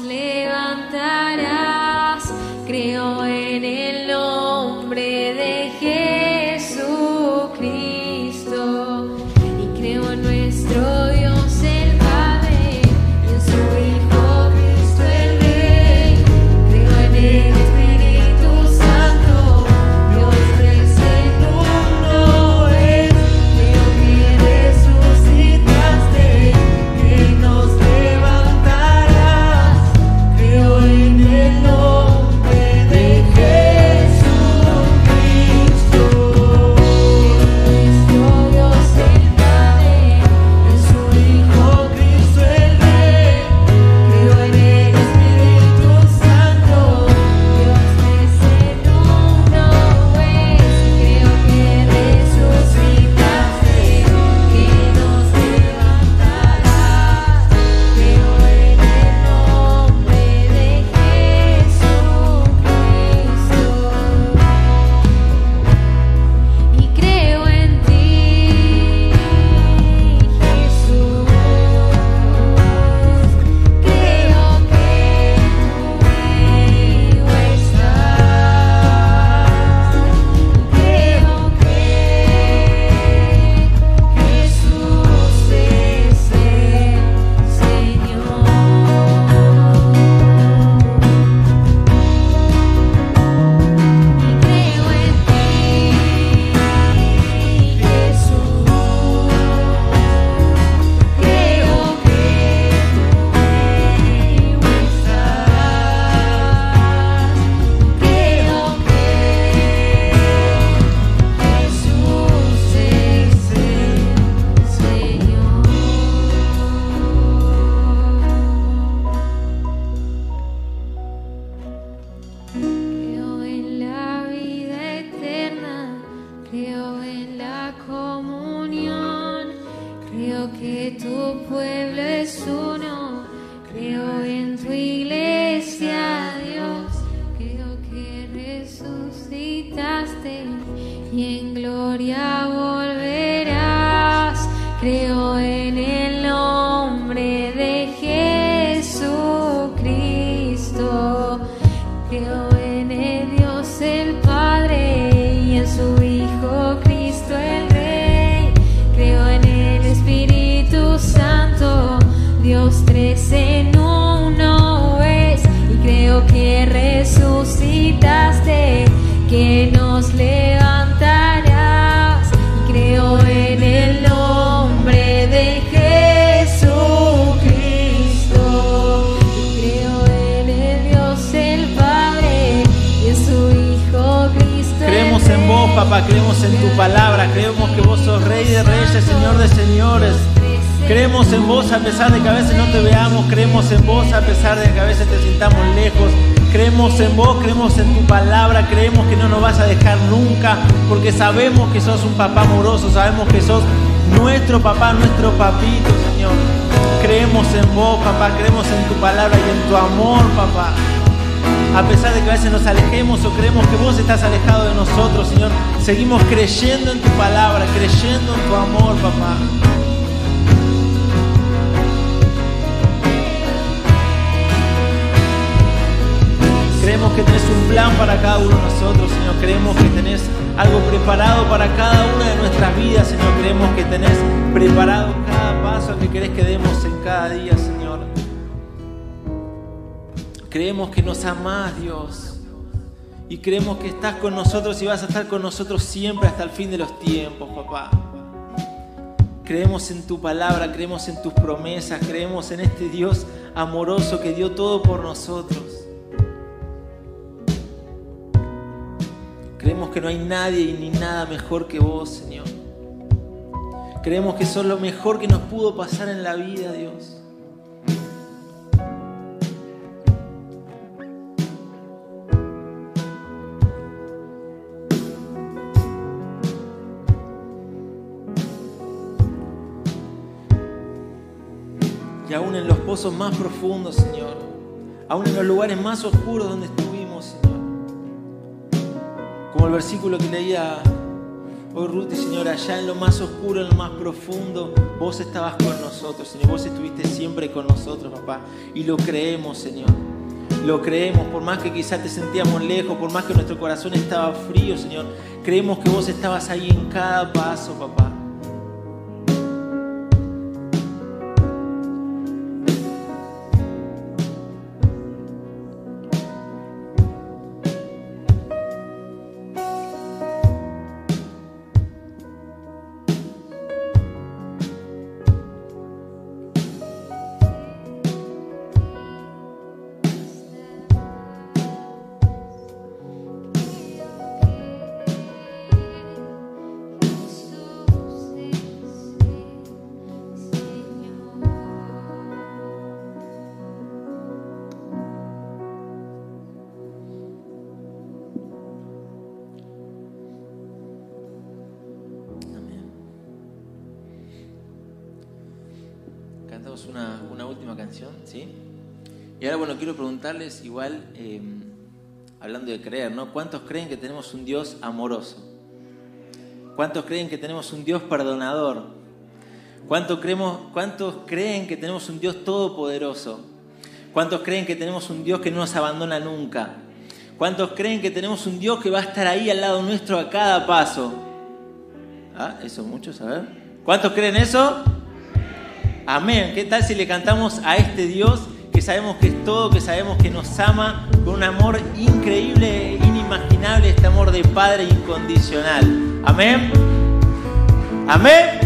Creemos en vos a pesar de que a veces no te veamos, creemos en vos a pesar de que a veces te sintamos lejos. Creemos en vos, creemos en tu palabra, creemos que no nos vas a dejar nunca, porque sabemos que sos un papá amoroso, sabemos que sos nuestro papá, nuestro papito, Señor. Creemos en vos, papá, creemos en tu palabra y en tu amor, papá. A pesar de que a veces nos alejemos o creemos que vos estás alejado de nosotros, Señor, seguimos creyendo en tu palabra, creyendo en tu amor, papá. Creemos que tenés un plan para cada uno de nosotros, Señor. Creemos que tenés algo preparado para cada una de nuestras vidas, Señor. Creemos que tenés preparado cada paso que querés que demos en cada día, Señor. Creemos que nos amás, Dios. Y creemos que estás con nosotros y vas a estar con nosotros siempre hasta el fin de los tiempos, papá. Creemos en tu palabra, creemos en tus promesas, creemos en este Dios amoroso que dio todo por nosotros. Creemos que no hay nadie ni nada mejor que vos, Señor. Creemos que sos lo mejor que nos pudo pasar en la vida, Dios. Y aún en los pozos más profundos, Señor. Aún en los lugares más oscuros donde Señor. Como el versículo que leía Hoy Ruth y Señor, allá en lo más oscuro, en lo más profundo, vos estabas con nosotros, Señor. Vos estuviste siempre con nosotros, papá. Y lo creemos, Señor. Lo creemos, por más que quizás te sentíamos lejos, por más que nuestro corazón estaba frío, Señor. Creemos que vos estabas ahí en cada paso, papá. Ahora, bueno, quiero preguntarles igual, eh, hablando de creer, ¿no? ¿Cuántos creen que tenemos un Dios amoroso? ¿Cuántos creen que tenemos un Dios perdonador? ¿Cuántos, creemos, ¿Cuántos creen que tenemos un Dios todopoderoso? ¿Cuántos creen que tenemos un Dios que no nos abandona nunca? ¿Cuántos creen que tenemos un Dios que va a estar ahí al lado nuestro a cada paso? Ah, eso muchos, a ver. ¿Cuántos creen eso? Amén. ¿Qué tal si le cantamos a este Dios que sabemos que es todo, que sabemos que nos ama con un amor increíble, inimaginable, este amor de Padre incondicional? Amén. Amén.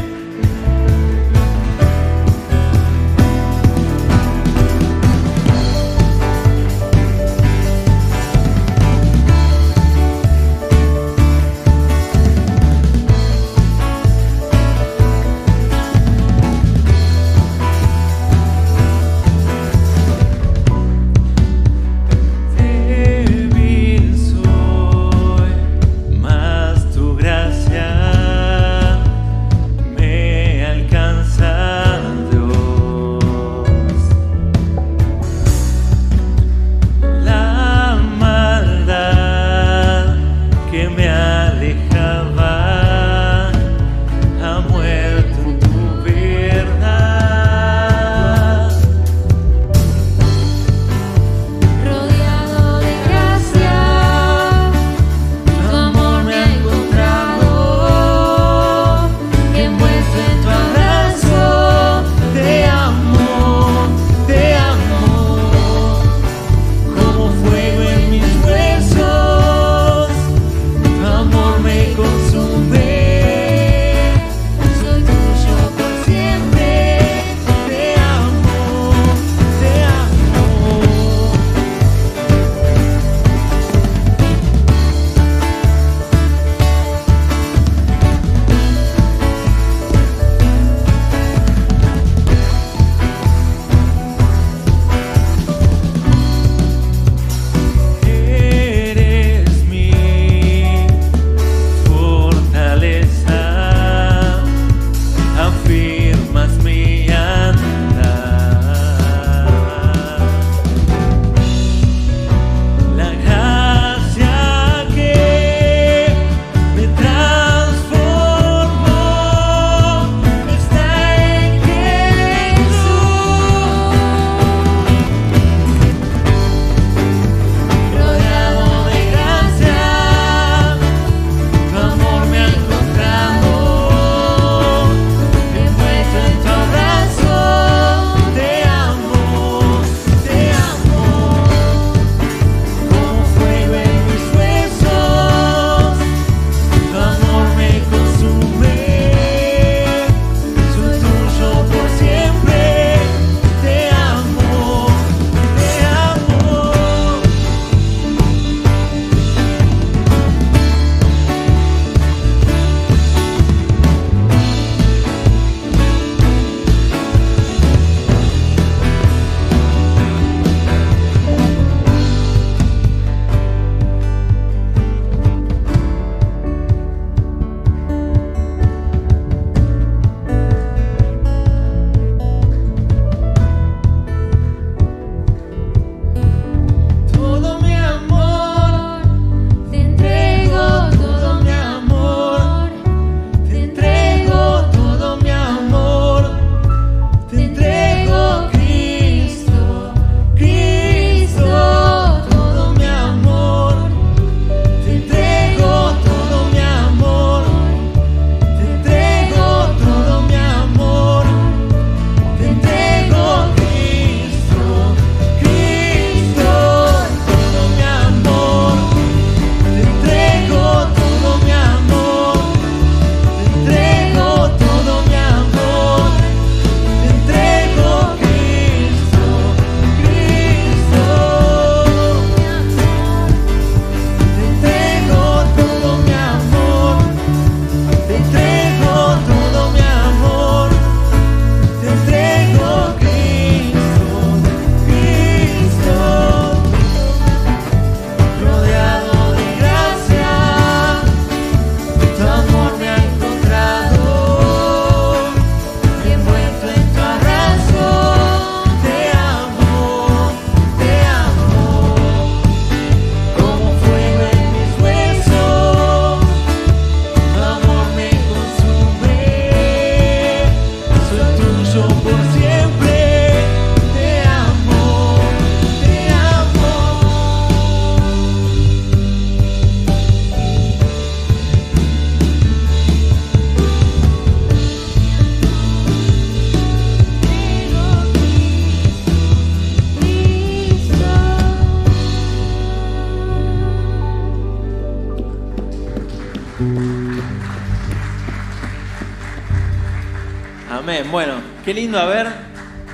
Lindo haber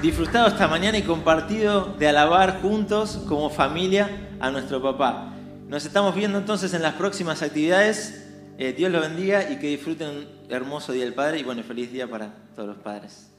disfrutado esta mañana y compartido de alabar juntos como familia a nuestro papá. Nos estamos viendo entonces en las próximas actividades. Eh, Dios los bendiga y que disfruten un hermoso Día del Padre y bueno, feliz día para todos los padres.